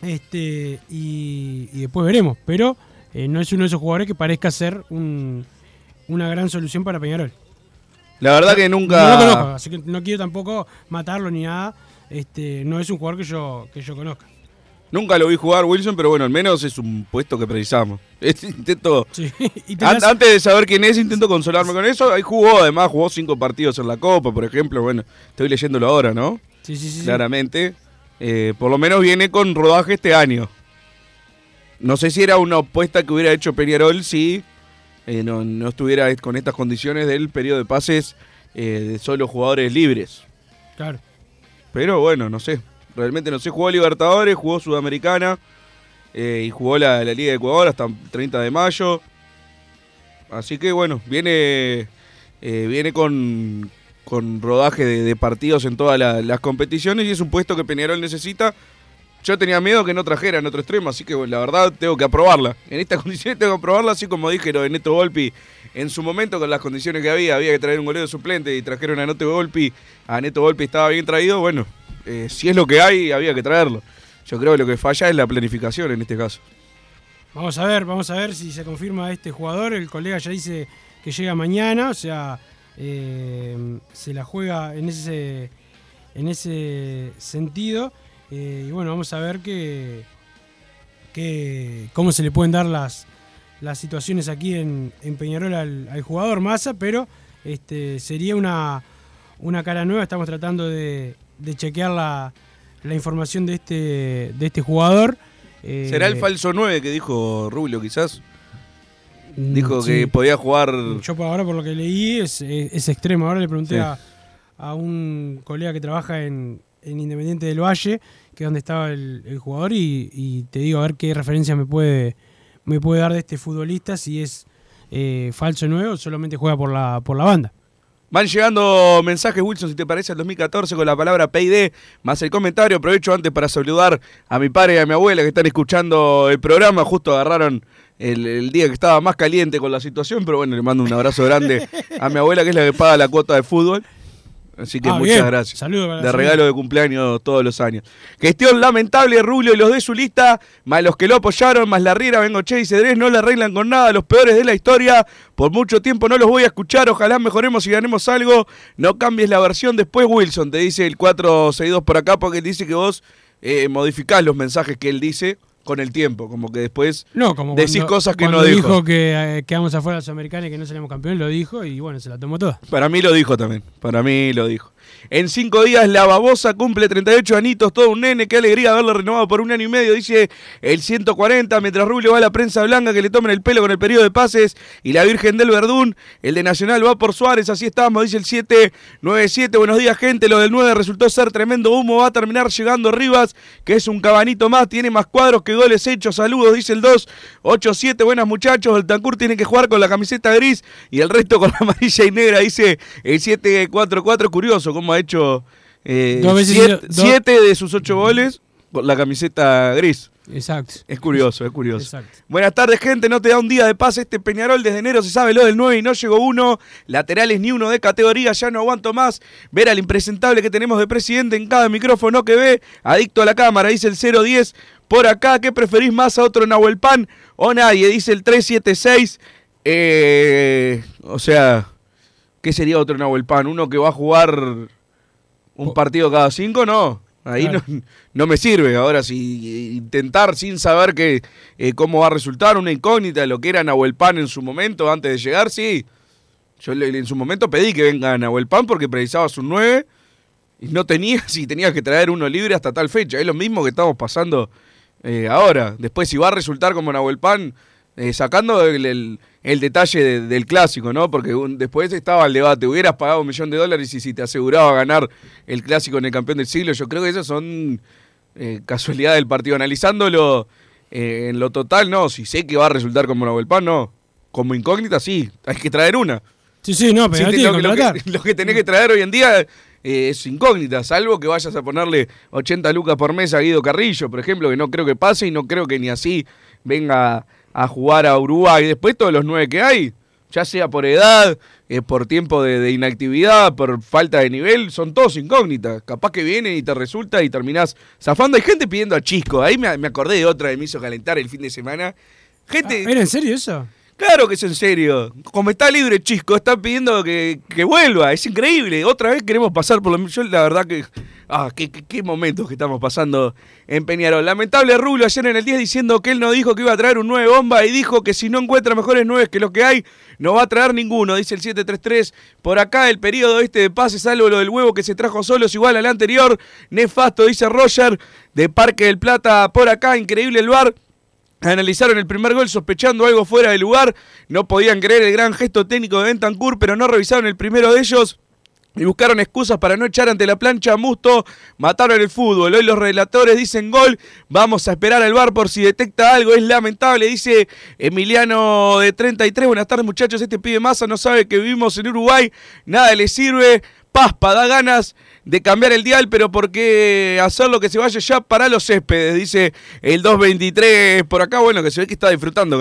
Este, y, y después veremos. Pero eh, no es uno de esos jugadores que parezca ser un- una gran solución para Peñarol. La verdad que nunca. No lo conozco, así que no quiero tampoco matarlo ni nada. Este, no es un jugador que yo, que yo conozca. Nunca lo vi jugar Wilson, pero bueno, al menos es un puesto que precisamos. Intento. y das- Antes de saber quién es, intento consolarme con eso. Ahí jugó, además, jugó cinco partidos en la Copa, por ejemplo. Bueno, estoy leyéndolo ahora, ¿no? Sí, sí, sí. claramente. Eh, por lo menos viene con rodaje este año. No sé si era una apuesta que hubiera hecho Peñarol si eh, no, no estuviera con estas condiciones del periodo de pases eh, de solo jugadores libres. Claro. Pero bueno, no sé. Realmente no sé. Jugó Libertadores, jugó Sudamericana eh, y jugó la, la Liga de Ecuador hasta el 30 de mayo. Así que bueno, viene, viene con, con rodaje de, de partidos en todas la- las competiciones y es un puesto que Peñarol necesita. Yo tenía miedo que no trajera en otro extremo, así que la verdad tengo que aprobarla. En estas condiciones tengo que aprobarla, así como dije lo de Neto Volpi. En su momento, con las condiciones que había, había que traer un golero suplente y trajeron a Neto Volpi. A Neto Volpi estaba bien traído, bueno, eh, si es lo que hay, había que traerlo. Yo creo que lo que falla es la planificación en este caso. Vamos a ver, vamos a ver si se confirma este jugador. El colega ya dice que llega mañana, o sea, eh, se la juega en ese, en ese sentido. Eh, y bueno, vamos a ver que, que- cómo se le pueden dar las, las situaciones aquí en, en Peñarol al, al jugador Massa, pero este, sería una, una cara nueva. Estamos tratando de, de chequear la, la información de este, de este jugador. Eh, ¿Será el falso 9 que dijo Rubio quizás? Mm, Dijo sí. que podía jugar... Yo ahora por lo que leí es, es- es extremo. Ahora le pregunté Sí. a, a un colega que trabaja en, en Independiente del Valle, que es donde estaba el, jugador, y, y te digo a ver qué referencia me puede, me puede dar de este futbolista, si es eh, falso nuevo o solamente juega por la, por la banda. Van llegando mensajes, Wilson, si te parece, al 2014 con la palabra PID, más el comentario. Aprovecho antes para saludar a mi padre y a mi abuela que están escuchando el programa. Justo agarraron el, el día que estaba más caliente con la situación, pero bueno, le mando un abrazo grande a mi abuela que es la que paga la cuota de fútbol. Así que Ah, muchas bien. gracias. Saludo para la de regalo de cumpleaños todos los años. Gestión lamentable Rubio y los de su lista, más los que lo apoyaron, más la Riera, Bengoche y Cedrés, no le arreglan con nada, los peores de la historia. Por mucho tiempo no los voy a escuchar, ojalá mejoremos y ganemos algo. No cambies la versión después, Wilson, te dice el 462 por acá, porque él dice que vos eh, modificás los mensajes que él dice con el tiempo, como que después No, como decís cuando- cosas que no dijo. dijo que eh, quedamos afuera de la Sudamericana y que no salimos campeones, lo dijo y bueno, se la tomó toda. Para mí lo dijo también. Para mí lo dijo. En cinco días la babosa cumple 38 anitos, todo un nene. Qué alegría haberlo renovado por un año y medio, dice el 140. Mientras Rubio va a la prensa blanca que le tomen el pelo con el periodo de pases. Y la Virgen del Verdún, el de Nacional va por Suárez. Así estamos, dice el 797. Buenos días, gente. Lo del 9 resultó ser tremendo humo. Va a terminar llegando Rivas, que es un cabanito más. Tiene más cuadros que goles hechos. Saludos, dice el 287. Buenas muchachos. El Tancur tiene que jugar con la camiseta gris y el resto con la amarilla y negra, dice el 744. Curioso cómo ha hecho eh, siete, hizo- siete de sus ocho goles con la camiseta gris. Exacto. Es curioso, es curioso. Exacto. Buenas tardes, gente. No te da un día de paz este Peñarol. Desde enero se sabe lo del 9 y no llegó uno. Laterales ni uno de categoría. Ya no aguanto más ver al impresentable que tenemos de presidente en cada micrófono que ve. Adicto a la cámara, dice el 010. Por acá, ¿qué preferís más a otro Nahuel Pan o nadie? Dice el 376. Eh, o sea, ¿qué sería otro Nahuel Pan? ¿Uno que va a jugar un partido cada cinco? No. Ahí Claro. no, no me sirve. Ahora, si intentar sin saber que, eh, cómo va a resultar, una incógnita de lo que era Nahuel Pan en su momento, antes de llegar, sí. Yo en su momento pedí que venga Nahuel Pan porque precisaba su 9 y no tenía, si tenía que traer uno libre hasta tal fecha. Es lo mismo que estamos pasando eh, ahora. Después, si va a resultar como Nahuel Pan, eh, sacando el, el- el detalle de- del clásico, ¿no? Porque un- después estaba el debate, hubieras pagado un millón de dólares y si te aseguraba ganar el clásico en el campeón del siglo, yo creo que esas son eh, casualidades del partido. Analizándolo eh, en lo total, no. Si sé que va a resultar como Nahuel Pan, no. Como incógnita, sí. Hay que traer una. Sí, sí, no, pero Sí, lo, que lo que, lo que tenés que traer hoy en día es incógnita, salvo que vayas a ponerle 80 lucas por mes a Guido Carrillo, por ejemplo, que no creo que pase y no creo que ni así venga a jugar a Uruguay. Después todos los nueve que hay, ya sea por edad, eh, por tiempo de, inactividad, por falta de nivel, son todos incógnitas. Capaz que vienen y te resulta y terminás zafando. Hay gente pidiendo a Chisco, ahí me, me acordé de otra que me hizo calentar el fin de semana. Gente, Ah, ¿Era en serio eso? Claro que es en serio. Como está libre Chisco, está pidiendo que, que vuelva. Es increíble. Otra vez queremos pasar por lo Yo la verdad que... Ah, qué, qué, qué momentos que estamos pasando en Peñarol. Lamentable Rulo ayer en el 10 diciendo que él no dijo que iba a traer un 9 bomba y dijo que si no encuentra mejores 9 que los que hay, no va a traer ninguno, dice el 733. Por acá el periodo este de pase, salvo lo del huevo que se trajo solo, es igual al anterior. Nefasto, dice Roger, de Parque del Plata. Por acá, increíble el bar. Analizaron el primer gol sospechando algo fuera de lugar. No podían creer el gran gesto técnico de Bentancur, pero no revisaron el primero de ellos. Y buscaron excusas para no echar ante la plancha a Musto. Mataron el fútbol. Hoy los relatores dicen gol. Vamos a esperar al bar por si detecta algo. Es lamentable, dice Emiliano de 33. Buenas tardes, muchachos. Este pibe masa no sabe que vivimos en Uruguay. Nada le sirve. Paspa, da ganas de cambiar el dial, pero ¿por qué hacerlo que se vaya ya para los céspedes? Dice el 223 por acá. Bueno, que se ve que está disfrutando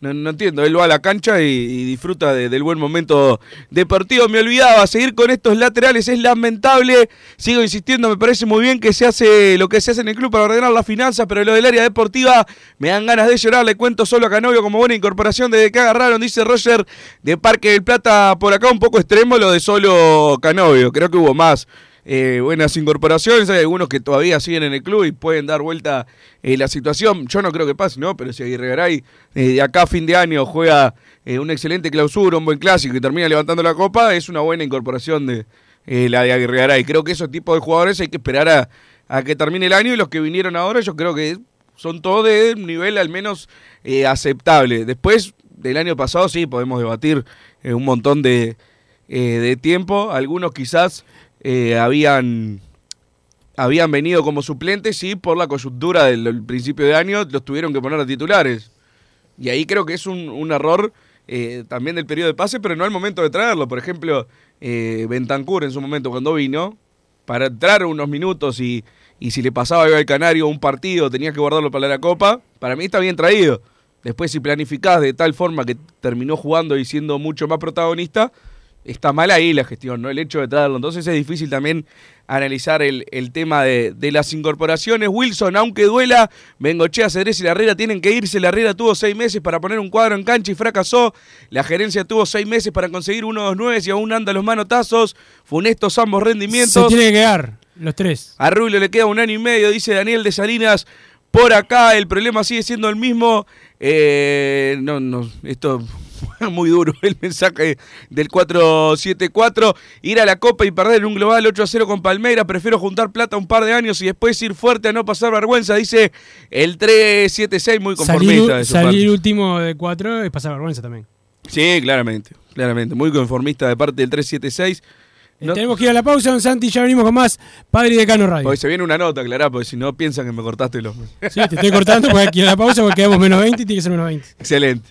no, no, entiendo, él va a la cancha y, disfruta del buen momento deportivo. Me olvidaba, seguir con estos laterales es lamentable. Sigo insistiendo, me parece muy bien que se hace lo que se hace en el club para ordenar las finanzas, pero lo del área deportiva me dan ganas de llorar. Le cuento solo a Canovio como buena incorporación desde que agarraron, dice Roger de Parque del Plata por acá, un poco extremo lo de solo Canovio. Creo que hubo más. Eh, buenas incorporaciones, hay algunos que todavía siguen en el club y pueden dar vuelta eh, la situación. Yo no creo que pase, ¿no? Pero si Aguirre Garay eh, de acá a fin de año juega una excelente clausura, un buen clásico y termina levantando la copa, es una buena incorporación de la de Aguirre Garay. Creo que esos tipos de jugadores hay que esperar a, que termine el año y los que vinieron ahora yo creo que son todos de nivel al menos aceptable. Después del año pasado sí podemos debatir un montón de, de tiempo, algunos quizás eh, habían, habían venido como suplentes y por la coyuntura del, principio de año los tuvieron que poner a titulares. Y ahí creo que es un, error eh, también del periodo de pase, pero no al momento de traerlo. Por ejemplo, eh, Bentancur en su momento cuando vino, para entrar unos minutos y, y si le pasaba al Canario un partido, tenía que guardarlo para la Copa, para mí está bien traído. Después si planificás de tal forma que terminó jugando y siendo mucho más protagonista, está mal ahí la gestión, ¿no? El hecho de traerlo. Entonces es difícil también analizar el, tema de, las incorporaciones. Wilson, aunque duela, Bengochea, Cedrés y La Herrera tienen que irse. La Herrera tuvo seis meses para poner un cuadro en cancha y fracasó. La gerencia tuvo seis meses para conseguir uno, dos, nueve y aún anda los manotazos. Funestos ambos rendimientos. Se tiene que quedar, los tres. A Rubio le queda un año y medio, dice Daniel de Salinas. Por acá el problema sigue siendo el mismo. Eh, no, no, esto muy duro el mensaje del 474. Ir a la Copa y perder un global 8 a 0 con Palmeira. Prefiero juntar plata un par de años y después ir fuerte a no pasar vergüenza, dice el 376, muy conformista. Salir, último de 4 es pasar vergüenza también. Sí, claramente, claramente. Muy conformista de parte del 376. Eh, tenemos que ir a la pausa, don Santi, ya venimos con más Padre y Decano Radio. Hoy se viene una nota, Clara, porque si no piensan que me cortaste los... Sí, te estoy cortando porque aquí a la pausa porque quedamos menos 20 y tiene que ser menos 20. Excelente.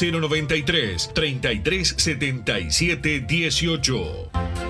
093 33 77 18.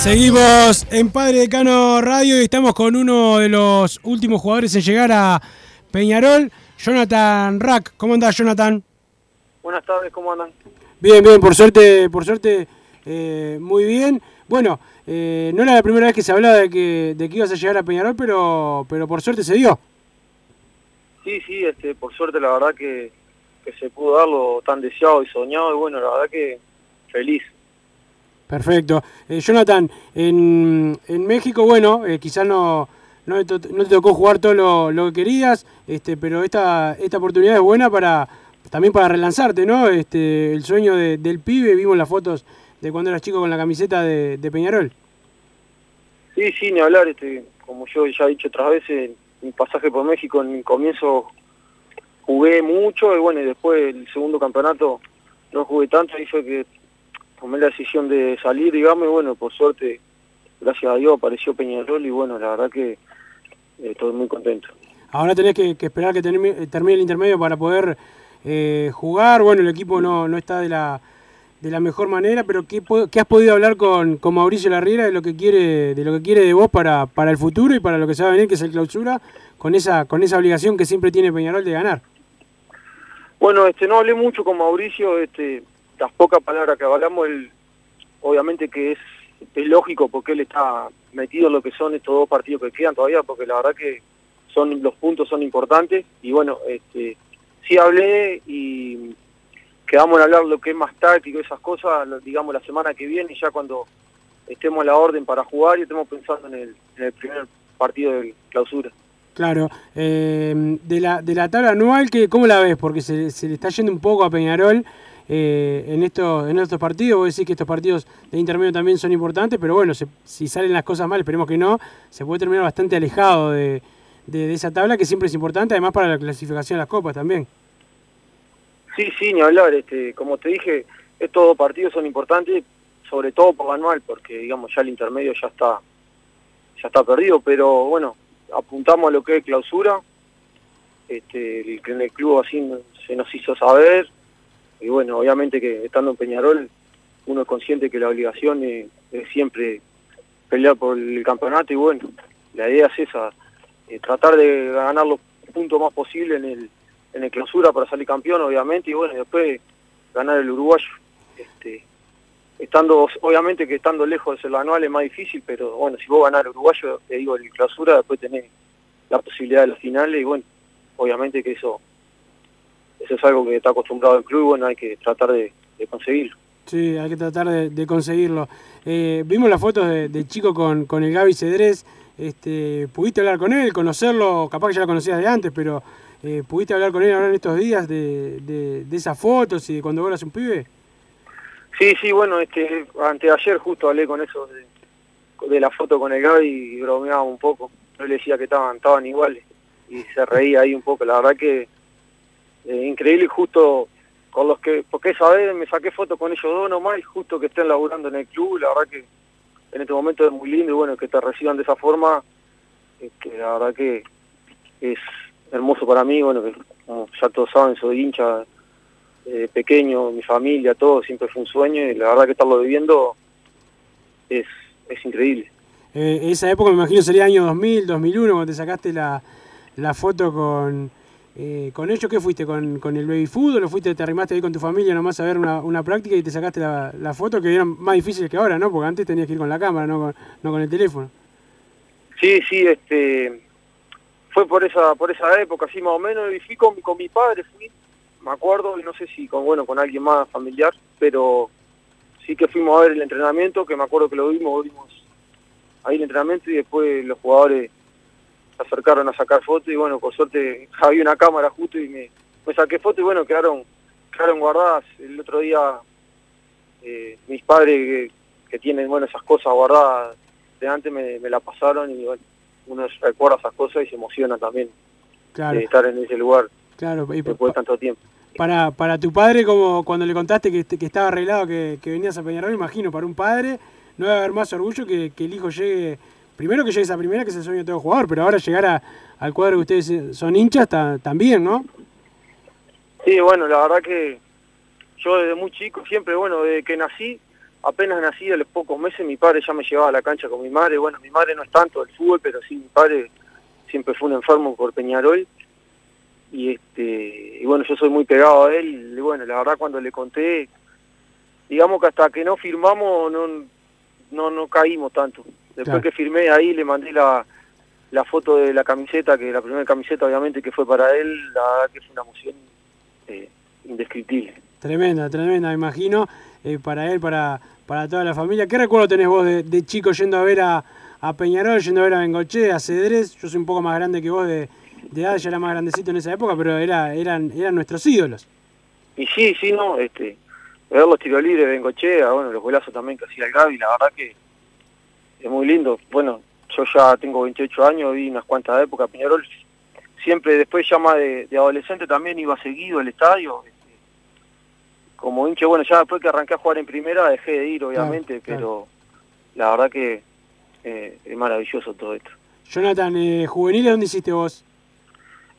Seguimos en Padre Decano Radio y estamos con uno de los últimos jugadores en llegar a Peñarol, Jonathan Rack. ¿Cómo andás, Jonathan? Buenas tardes, ¿cómo andan? Bien, bien, por suerte, por suerte, eh, muy bien. Bueno, eh, no era la primera vez que se hablaba de que, de que ibas a llegar a Peñarol, pero, pero por suerte se dio. Sí, sí, este, por suerte la verdad que, que se pudo dar lo tan deseado y soñado y bueno, la verdad que feliz. Perfecto. Eh, Jonathan, en, en México, bueno, eh, quizás no, no, no te tocó jugar todo lo, que querías, este, pero esta, esta oportunidad es buena para también para relanzarte, ¿no? Este, el sueño de- del pibe, vimos las fotos de cuando eras chico con la camiseta de, de Peñarol. Sí, sí, ni hablar, este, como yo ya he dicho otras veces, mi pasaje por México en el comienzo jugué mucho y bueno, y después el segundo campeonato no jugué tanto y fue que tomé la decisión de salir, digamos, y bueno, por suerte, gracias a Dios apareció Peñarol y bueno, la verdad que eh, estoy muy contento. ahora tenés que, esperar que termine, el intermedio para poder eh, jugar. Bueno, el equipo no, no está de la, de la mejor manera, pero ¿qué, has podido hablar con, con, Mauricio Larriera de lo que quiere de lo que quiere de vos para, para el futuro y para lo que se va a venir, que es el clausura, con esa, con esa obligación que siempre tiene Peñarol de ganar? Bueno, este no hablé mucho con Mauricio, este, las pocas palabras que hablamos, él, obviamente que es, lógico porque él está metido en lo que son estos dos partidos que quedan todavía, porque la verdad que son los puntos son importantes y bueno, este sí hablé y quedamos en hablar lo que es más táctico, esas cosas, digamos la semana que viene, ya cuando estemos a la orden para jugar y estemos pensando en el, en el primer partido de clausura. Claro, eh, de, la, de la tabla anual, que, ¿cómo la ves? Porque se, se le está yendo un poco a Peñarol eh, en, estos, en estos partidos. Vos decís que estos partidos de intermedio también son importantes, pero bueno, si salen las cosas mal, esperemos que no, se puede terminar bastante alejado de, de, esa tabla que siempre es importante, además para la clasificación de las copas también. Sí, sí, ni hablar. Este, como te dije, estos dos partidos son importantes, sobre todo por anual, porque digamos ya el intermedio ya está ya está perdido, pero bueno, apuntamos a lo que es clausura, este, el el club así se nos hizo saber, y bueno, obviamente que estando en Peñarol, uno es consciente que la obligación es, siempre pelear por el campeonato, y bueno, la idea es esa, eh, tratar de ganar los puntos más posibles en el, en el clausura para salir campeón, obviamente, y bueno, después ganar el uruguayo. Este, estando obviamente que estando lejos del anual es más difícil, pero bueno, si vos ganar uruguayo, te digo, el clausura, después tenés la posibilidad de las finales y bueno, obviamente que eso eso es algo que está acostumbrado el club y bueno, hay que tratar de, conseguirlo. Sí, hay que tratar de, conseguirlo. Eh, vimos las fotos de, chico con, con el Gaby Cedrés, este, ¿pudiste hablar con él, conocerlo? Capaz que ya lo conocías de antes, pero eh, ¿pudiste hablar con él ahora en estos días de, de, esas fotos y de cuando eras un pibe? Sí, sí, bueno, este, anteayer justo hablé con eso de, la foto con el Gaby y bromeaba un poco. Yo le decía que estaban, estaban iguales y se reía ahí un poco. La verdad que eh, increíble justo con los que, porque esa vez me saqué fotos con ellos dos nomás y justo que estén laburando en el club, la verdad que en este momento es muy lindo y bueno, que te reciban de esa forma, que la verdad que es hermoso para mí, bueno, que como ya todos saben, soy hincha eh, pequeño, mi familia, todo, siempre fue un sueño y la verdad que estarlo viviendo es, es increíble. Eh, esa época me imagino sería año 2000, 2001, cuando te sacaste la, la foto con, eh, ¿Con ellos qué fuiste? ¿Con, ¿Con, el baby fútbol o fuiste, te arrimaste ahí con tu familia nomás a ver una, una práctica y te sacaste la, la, foto que era más difícil que ahora, ¿no? Porque antes tenías que ir con la cámara, no con, no con el teléfono. Sí, sí, este fue por esa por esa época, así más o menos, y fui con, con mi padre, fui, me acuerdo, y no sé si con bueno con alguien más familiar, pero sí que fuimos a ver el entrenamiento, que me acuerdo que lo vimos, vimos ahí el entrenamiento y después los jugadores acercaron a sacar fotos y bueno, por suerte había una cámara justo y me, me saqué fotos y bueno, quedaron, quedaron guardadas. El otro día eh, mis padres que, tienen bueno esas cosas guardadas de antes me, me la pasaron y bueno, uno recuerda esas cosas y se emociona también de estar en ese lugar claro, después de tanto tiempo. Para, para tu padre, como cuando le contaste que, que estaba arreglado que, que venías a Peñarol, imagino, para un padre no debe haber más orgullo que, que el hijo llegue primero que llegue esa primera, que es el todo jugador, pero ahora llegar al cuadro que ustedes son hinchas también, ¿no? Sí, bueno, la verdad que yo desde muy chico, siempre, bueno, desde que nací, apenas nací a los pocos meses, mi padre ya me llevaba a la cancha con mi madre. Bueno, mi madre no es tanto del fútbol, pero sí mi padre siempre fue un enfermo por Peñarol. Y este y bueno, yo soy muy pegado a él. Y bueno, la verdad cuando le conté, digamos que hasta que no firmamos no no, no caímos tanto. Después que firmé ahí le mandé la, la foto de la camiseta, que la primera camiseta obviamente que fue para él, la verdad que fue una emoción eh, indescriptible. Tremenda, tremenda, me imagino, eh, para él, para, para toda la familia. ¿Qué recuerdo tenés vos de, chico yendo a ver a, a, Peñarol, yendo a ver a Bengoche, a Cedrés? Yo soy un poco más grande que vos de, de edad, ya era más grandecito en esa época, pero era, eran, eran nuestros ídolos. Y sí, sí, no, este, ver los tiros libres de Bengochea, bueno, los golazos también que hacía el Gaby, la verdad que es muy lindo. Bueno, yo ya tengo 28 años, vi unas cuantas épocas, Peñarol siempre después ya más de, adolescente también iba seguido al estadio. Este, como hinche, bueno, ya después que arranqué a jugar en primera dejé de ir, obviamente, pero la verdad que eh, es maravilloso todo esto. Jonathan, eh, ¿juveniles dónde hiciste vos?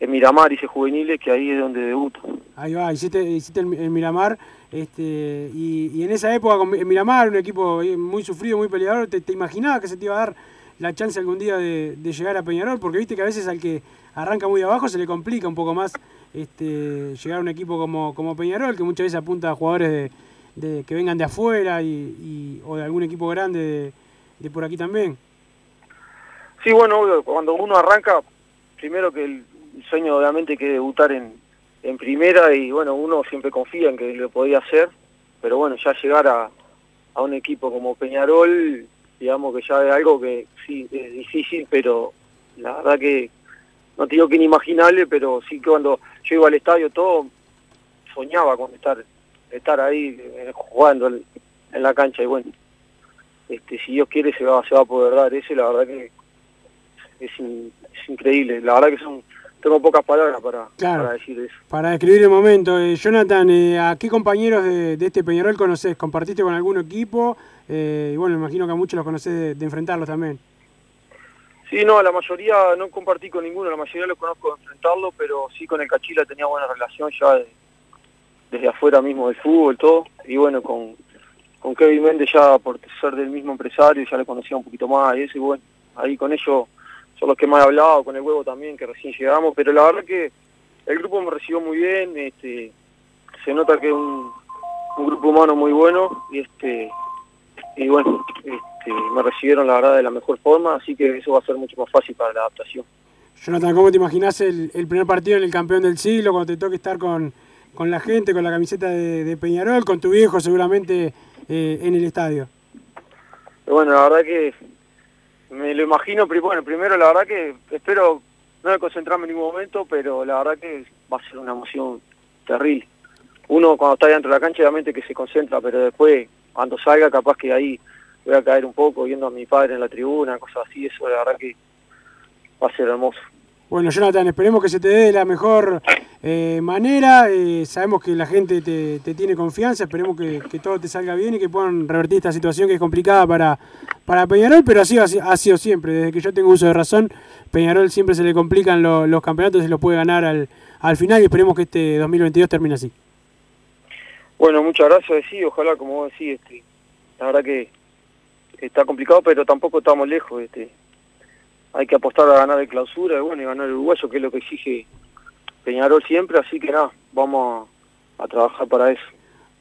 En Miramar hice juveniles, que ahí es donde debuto. Ahí va, hiciste, hiciste el Miramar. Este, y, y en esa época con Mi- Miramar, un equipo muy sufrido, muy peleador, ¿te, te imaginabas que se te iba a dar la chance algún día de, de llegar a Peñarol? Porque viste que a veces al que arranca muy abajo se le complica un poco más este, llegar a un equipo como, como Peñarol, que muchas veces apunta a jugadores de, de- que vengan de afuera y, y- o de algún equipo grande de, de por aquí también. Sí, bueno, cuando uno arranca, primero que el sueño obviamente que debutar en, en primera y bueno, uno siempre confía en que lo podía hacer, pero bueno, ya llegar a, a un equipo como Peñarol, digamos que ya es algo que sí, es difícil, pero la verdad que no te digo que inimaginable, pero sí que cuando yo iba al estadio todo, soñaba con estar estar ahí eh, jugando en, la cancha y bueno, este si Dios quiere se va, se va a poder dar eso y la verdad que es, es increíble. La verdad que son tengo pocas palabras para, Claro. para decir eso. Para describir el momento, eh, Jonathan, eh, ¿a qué compañeros de, de este Peñarol conoces? ¿Compartiste con algún equipo? Eh, y bueno, imagino que a muchos los conocés de, de enfrentarlos también. Sí, no, la mayoría no compartí con ninguno, la mayoría los conozco de enfrentarlo, pero sí con el Cachila tenía buena relación ya de- desde afuera mismo del fútbol, todo. Y bueno, con, con Kevin Méndez ya por ser del mismo empresario ya le conocía un poquito más y eso, y bueno, ahí con ellos son los que más he hablado, con el huevo también, que recién llegamos, pero la verdad que el grupo me recibió muy bien, este se nota que es un, un grupo humano muy bueno y este y bueno, este, me recibieron la verdad de la mejor forma, así que eso va a ser mucho más fácil para la adaptación. Jonathan, ¿cómo te imaginás el, el primer partido en el campeón del siglo, cuando te toque estar con, con la gente, con la camiseta de, de Peñarol, con tu viejo seguramente eh, en el estadio? Pero bueno, la verdad que me lo imagino, pero bueno, primero la verdad que espero no concentrarme en ningún momento, pero la verdad que va a ser una emoción terrible. Uno cuando está dentro de la cancha obviamente que se concentra, pero después cuando salga capaz que ahí voy a caer un poco viendo a mi padre en la tribuna, cosas así, eso la verdad que va a ser hermoso. Bueno, Jonathan, esperemos que se te dé de la mejor eh, manera. eh, sabemos que la gente te, tiene confianza, esperemos que, todo te salga bien y que puedan revertir esta situación que es complicada para, para Peñarol, pero ha, si- ha sido siempre. Desde que yo tengo uso de razón, Peñarol siempre se le complican lo- los campeonatos y los puede ganar al, al final y esperemos que este 2022 termine así. Bueno, muchas gracias, sí, ojalá como vos decís, este, la verdad que está complicado, pero tampoco estamos lejos, este, hay que apostar a ganar el clausura y bueno, y ganar el uruguayo, que es lo que exige Peñarol siempre, así que nada, vamos a, trabajar para eso.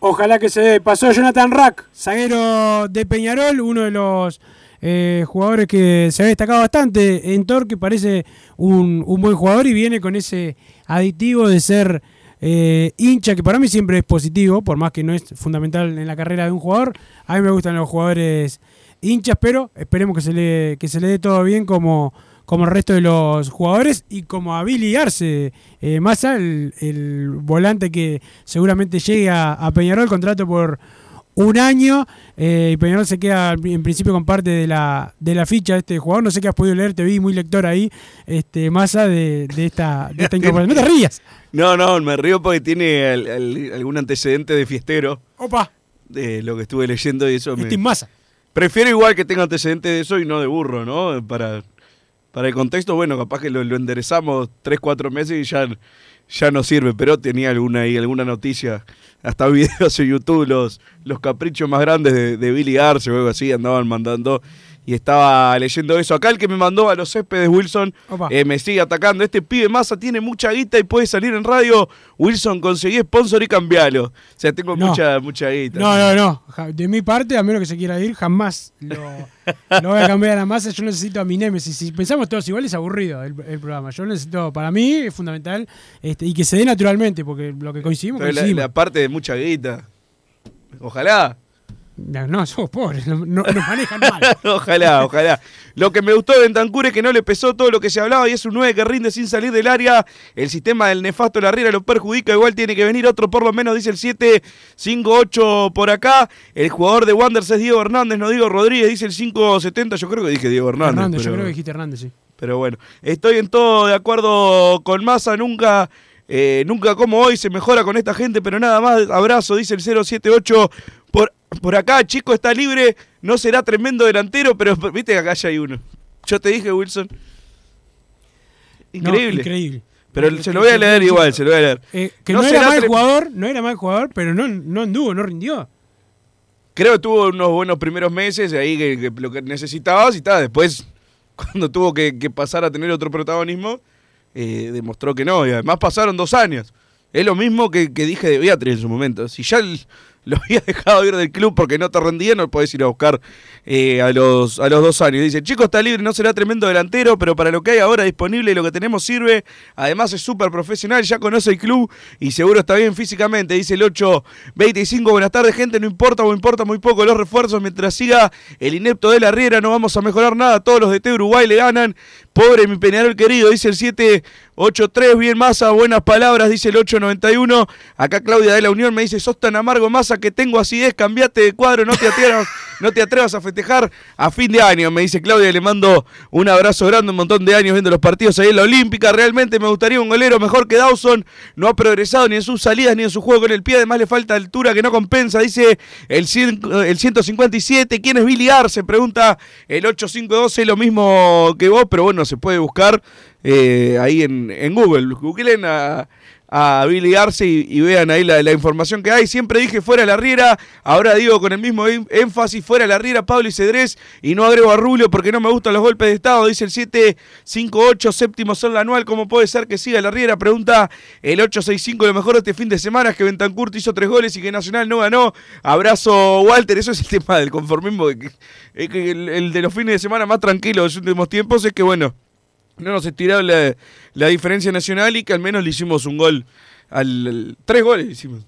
Ojalá que se. Pasó Jonathan Rack, zaguero de Peñarol, uno de los eh, jugadores que se ha destacado bastante en Torque, parece un, un buen jugador y viene con ese aditivo de ser eh, hincha, que para mí siempre es positivo, por más que no es fundamental en la carrera de un jugador. A mí me gustan los jugadores hinchas, pero esperemos que se le, que se le dé todo bien como, como el resto de los jugadores y como a Billy Arce, eh, Massa, el, el volante que seguramente llegue a, a Peñarol, contrato por un año eh, y Peñarol se queda en principio con parte de la, de la ficha de este jugador. No sé qué has podido leer, te vi muy lector ahí, este Massa, de, de esta, de esta incorporación. No te rías. No, no, me río porque tiene al- algún antecedente de fiestero. Opa. De lo que estuve leyendo y eso me... Massa. Prefiero igual que tenga antecedentes de eso y no de burro, ¿no? Para, para el contexto, bueno, capaz que lo, enderezamos tres, cuatro meses y ya, ya no sirve, pero tenía alguna ahí, alguna noticia, hasta videos en YouTube, los, los caprichos más grandes de, de Billy Arce o algo así, andaban mandando y estaba leyendo eso. Acá el que me mandó a los céspedes Wilson eh, me sigue atacando. Este pibe masa tiene mucha guita y puede salir en radio. Wilson, conseguí sponsor y cambialo. O sea, tengo No. mucha, mucha guita. No, no, no. De mi parte, a menos que se quiera ir, jamás lo, lo voy a cambiar a la masa. Yo necesito a mi némesis. Si pensamos todos igual, es aburrido el, el programa. Yo necesito, para mí, es fundamental este, y que se dé naturalmente, porque lo que coincidimos, Pero la, coincidimos. la parte de mucha guita. Ojalá. No, no, somos pobres, no, no- nos manejan mal. ojalá, ojalá. Lo que me gustó de Bentancur es que no le pesó todo lo que se hablaba y es un 9 que rinde sin salir del área. El sistema del nefasto Larriera lo perjudica. Igual tiene que venir otro por lo menos, dice el 758 por acá. El jugador de Wanderers es Diego Hernández, no digo Rodríguez, dice el 570. Yo creo que dije Diego Hernández. Hernández, pero- yo creo que dijiste Hernández, sí. pero bueno, estoy en todo de acuerdo con Massa, nunca, eh, nunca como hoy se mejora con esta gente, pero nada más, abrazo, dice el 078. Por, por acá, chico está libre, no será tremendo delantero, pero viste que acá ya hay uno. Yo te dije, Wilson. No, Increíble. increíble. Pero se lo voy a leer igual, se lo voy a leer. Eh, que no, era mal jugador, no era mal jugador, pero no, no anduvo, no rindió. Creo que tuvo unos buenos primeros meses, ahí que, lo que necesitabas y está. Después, cuando tuvo que, pasar a tener otro protagonismo, eh, demostró que no. Y además pasaron dos años. Es lo mismo que, que dije de Beatriz en su momento. Si ya el, lo había dejado ir del club porque no te rendía, no puedes ir a buscar eh, a, los, a los dos años. Dice, chico está libre, no será tremendo delantero, pero para lo que hay ahora disponible y lo que tenemos sirve. Además es súper profesional, ya conoce el club y seguro está bien físicamente. Dice el 825, buenas tardes gente, no importa o importa muy poco los refuerzos. Mientras siga el inepto de la Riera no vamos a mejorar nada. Todos los de T Uruguay le ganan. Pobre mi Peñarol querido, dice el 783, bien masa, buenas palabras, dice el 891. Acá Claudia de la Unión me dice, sos tan amargo masa que tengo es, cambiate de cuadro, no te atrevas, no te atrevas a festejar a fin de año, me dice Claudia, le mando un abrazo grande, un montón de años viendo los partidos ahí en la Olímpica, realmente me gustaría un golero mejor que Dawson, no ha progresado ni en sus salidas ni en su juego con el pie, además le falta altura que no compensa, dice el, el 157, ¿quién es Billy Arce? Pregunta el 8512, lo mismo que vos, pero bueno, se puede buscar eh, ahí en, en Google, googleen a Billy Arce y, vean ahí la, información que hay. Siempre dije fuera la Riera, ahora digo con el mismo énfasis fuera la Riera, Pablo y Cedrés y no agrego a Rulio porque no me gustan los golpes de Estado. Dice el 758, séptimo sol anual, ¿cómo puede ser que siga la Riera? Pregunta el 865, lo mejor este fin de semana es que Bentancurt hizo tres goles y que Nacional no ganó. Abrazo Walter, eso es el tema del conformismo, el de los fines de semana más tranquilos de los últimos tiempos es que bueno no nos estiraba la, la, diferencia nacional y que al menos le hicimos un gol. Al, tres goles hicimos.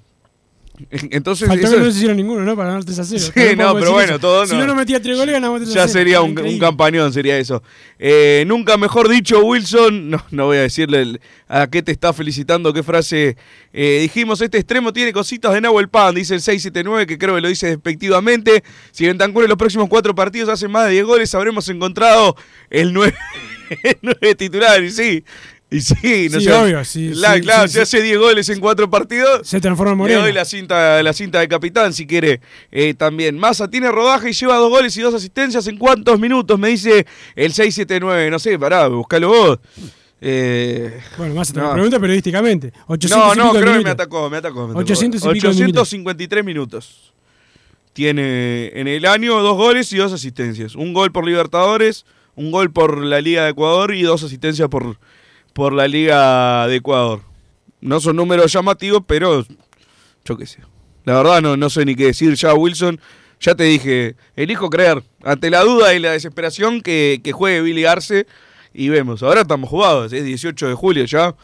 Entonces, Faltó que no se hicieron ninguno, ¿no? Para ganar 3 a 0. Sí, no, pero bueno, todo no. Si no nos metía tres goles, ganamos 3 a 0. Ya sería un, un, campañón, sería eso. Eh, nunca mejor dicho, Wilson. No, no voy a decirle a qué te está felicitando, qué frase eh, dijimos. Este extremo tiene cositas de Nahuel Pan, dice el 679, que creo que lo dice despectivamente. Si Bentancur en los próximos cuatro partidos hace más de 10 goles, habremos encontrado el 9, el 9 titular. Y sí, y sí, no sí, sé. obvio, sí, la, sí, claro, sí, si hace 10 goles en 4 partidos. Se transforma en Le Moreno. doy la cinta, la cinta de capitán si quiere eh, también. Massa tiene rodaje y lleva dos goles y dos asistencias en cuántos minutos, me dice el 679. No sé, pará, buscalo vos. Eh, bueno, Massa te no. lo pregunta periodísticamente. 800 no, no, creo que minutos. me atacó, me atacó. Me atacó. 800 y pico 853 minutos. Tiene en el año dos goles y dos asistencias. Un gol por Libertadores, un gol por la Liga de Ecuador y dos asistencias por, por la Liga de Ecuador. No son números llamativos, pero yo qué sé. La verdad no, no sé ni qué decir ya, Wilson. Ya te dije, elijo creer. Ante la duda y la desesperación que, que juegue Billy Arce y vemos. Ahora estamos jugados, es 18 de julio ya.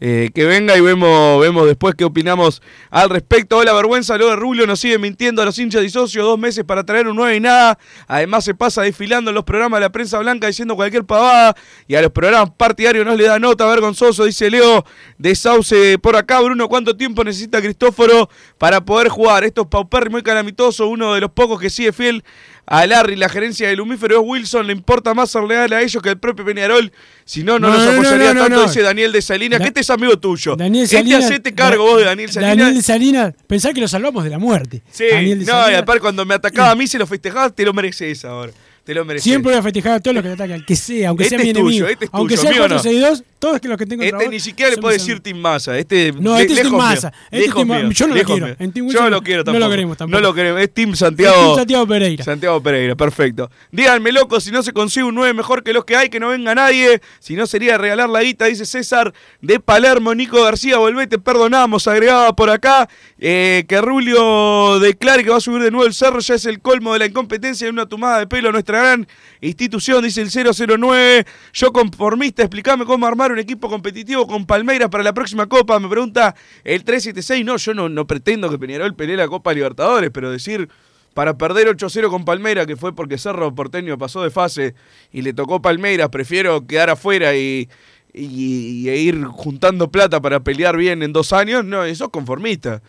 Eh, que venga y vemos, vemos después qué opinamos al respecto. Hola, vergüenza, lo de Rubio nos sigue mintiendo a los hinchas y socios. Dos meses para traer un 9 y nada. Además, se pasa desfilando en los programas de la prensa blanca diciendo cualquier pavada. Y a los programas partidarios no le da nota, vergonzoso, dice Leo de Sauce por acá. Bruno, ¿cuánto tiempo necesita Cristóforo para poder jugar? Esto es paupérrimo y calamitoso. Uno de los pocos que sigue fiel a Larry, la gerencia del Lumífero es Wilson, le importa más ser leal a ellos que al propio Peñarol, si no, no, No, nos no, apoyaría no, tanto, dice Daniel de Salinas, Da- que este es amigo tuyo. Daniel este Salinas. hacete cargo Da- vos de Daniel Salinas. Daniel Salinas, pensá que lo salvamos de la muerte. sí, Daniel de no, Salinas. y aparte cuando me atacaba a mí se lo festejabas, te lo mereces ahora. Te lo mereces. Siempre voy a festejar a todos los que te atacan, que sea, aunque Este sea mi tuyo, enemigo. este es aunque tuyo, sea mío no. 462, todos los que tengo Este vos ni siquiera le puedo decir Team Massa. Este, No, este es Team Massa. Este Team yo no lo quiero. mío. En Team Yo no lo quiero no lo tampoco. queremos tampoco. No lo queremos. Es Team Es Santiago. Team Santiago Pereira. Santiago Pereira, perfecto. Díganme, loco, si no se consigue un 9 mejor que los que hay, que no venga nadie. Si no sería regalar la guita, dice César de Palermo. Nico García, volvete, perdonamos. Agregaba por acá eh, que Rulio declare que va a subir de nuevo el cerro. Ya es el colmo de la incompetencia de una tomada de pelo a nuestra gran institución, dice el 009. Yo conformista, explícame cómo armar un equipo competitivo con Palmeiras para la próxima Copa. Me pregunta el 376. No, yo no, no pretendo que Peñarol pelee la Copa Libertadores, pero decir para perder 8-0 con Palmeiras, que fue porque Cerro Porteño pasó de fase y le tocó Palmeiras, prefiero quedar afuera y, y- y ir juntando plata para pelear bien en dos años. No, eso es conformista.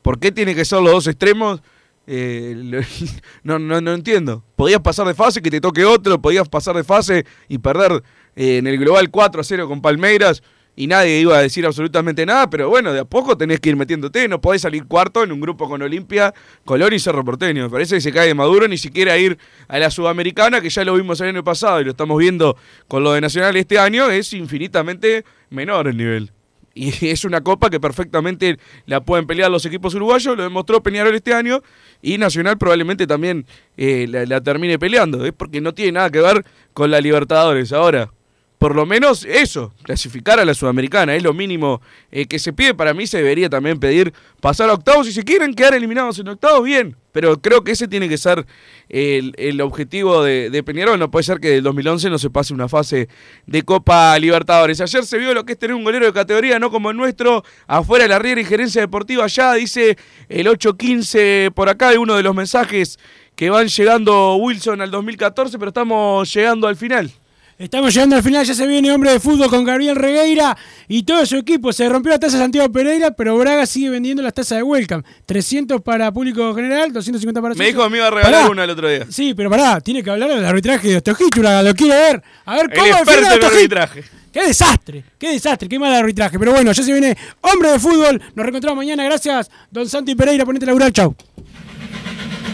¿Por qué tiene que ser los dos extremos? Eh, no, no, no entiendo. Podías pasar de fase, que te toque otro, podías pasar de fase y perder eh, en el global 4 a 0 con Palmeiras y nadie iba a decir absolutamente nada, pero bueno, de a poco tenés que ir metiéndote, no podés salir cuarto en un grupo con Olimpia, Colón y Cerro Porteño. Me parece que se cae de Maduro ni siquiera ir a la Sudamericana, que ya lo vimos el año pasado y lo estamos viendo con lo de Nacional este año, es infinitamente menor el nivel. Y es una copa que perfectamente la pueden pelear los equipos uruguayos, lo demostró Peñarol este año, y Nacional probablemente también eh, la, termine peleando. Es porque no tiene nada que ver con la Libertadores. Ahora, por lo menos eso, clasificar a la Sudamericana, es lo mínimo eh, que se pide. Para mí se debería también pedir pasar a octavos. Si se quieren quedar eliminados en octavos, bien. Pero creo que ese tiene que ser el, el objetivo de, de, Peñarol. No puede ser que del 2011 no se pase una fase de Copa Libertadores. Ayer se vio lo que es tener un golero de categoría, no como el nuestro, afuera de la Riera y Gerencia Deportiva. Ya dice el 8-15 por acá, de uno de los mensajes que van llegando Wilson al 2014, pero estamos llegando al final. Estamos llegando al final, ya se viene hombre de fútbol con Gabriel Regueira y todo su equipo. Se rompió la tasa de Santiago Pereira, pero Braga sigue vendiendo las tasas de Welcome. 300 para público general, 250 para... Me dijo que me iba a regalar pará. una el otro día. Sí, pero pará, tiene que hablar del arbitraje de Ostojic, lo quiere ver. A ver cómo el experto en arbitraje. Qué desastre, qué desastre, qué mal arbitraje. Pero bueno, ya se viene hombre de fútbol. Nos reencontramos mañana. Gracias, don Santi Pereira. Ponete laburar. Chau.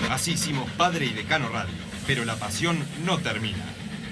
Así hicimos Padre y Decano Radio. Pero la pasión no termina.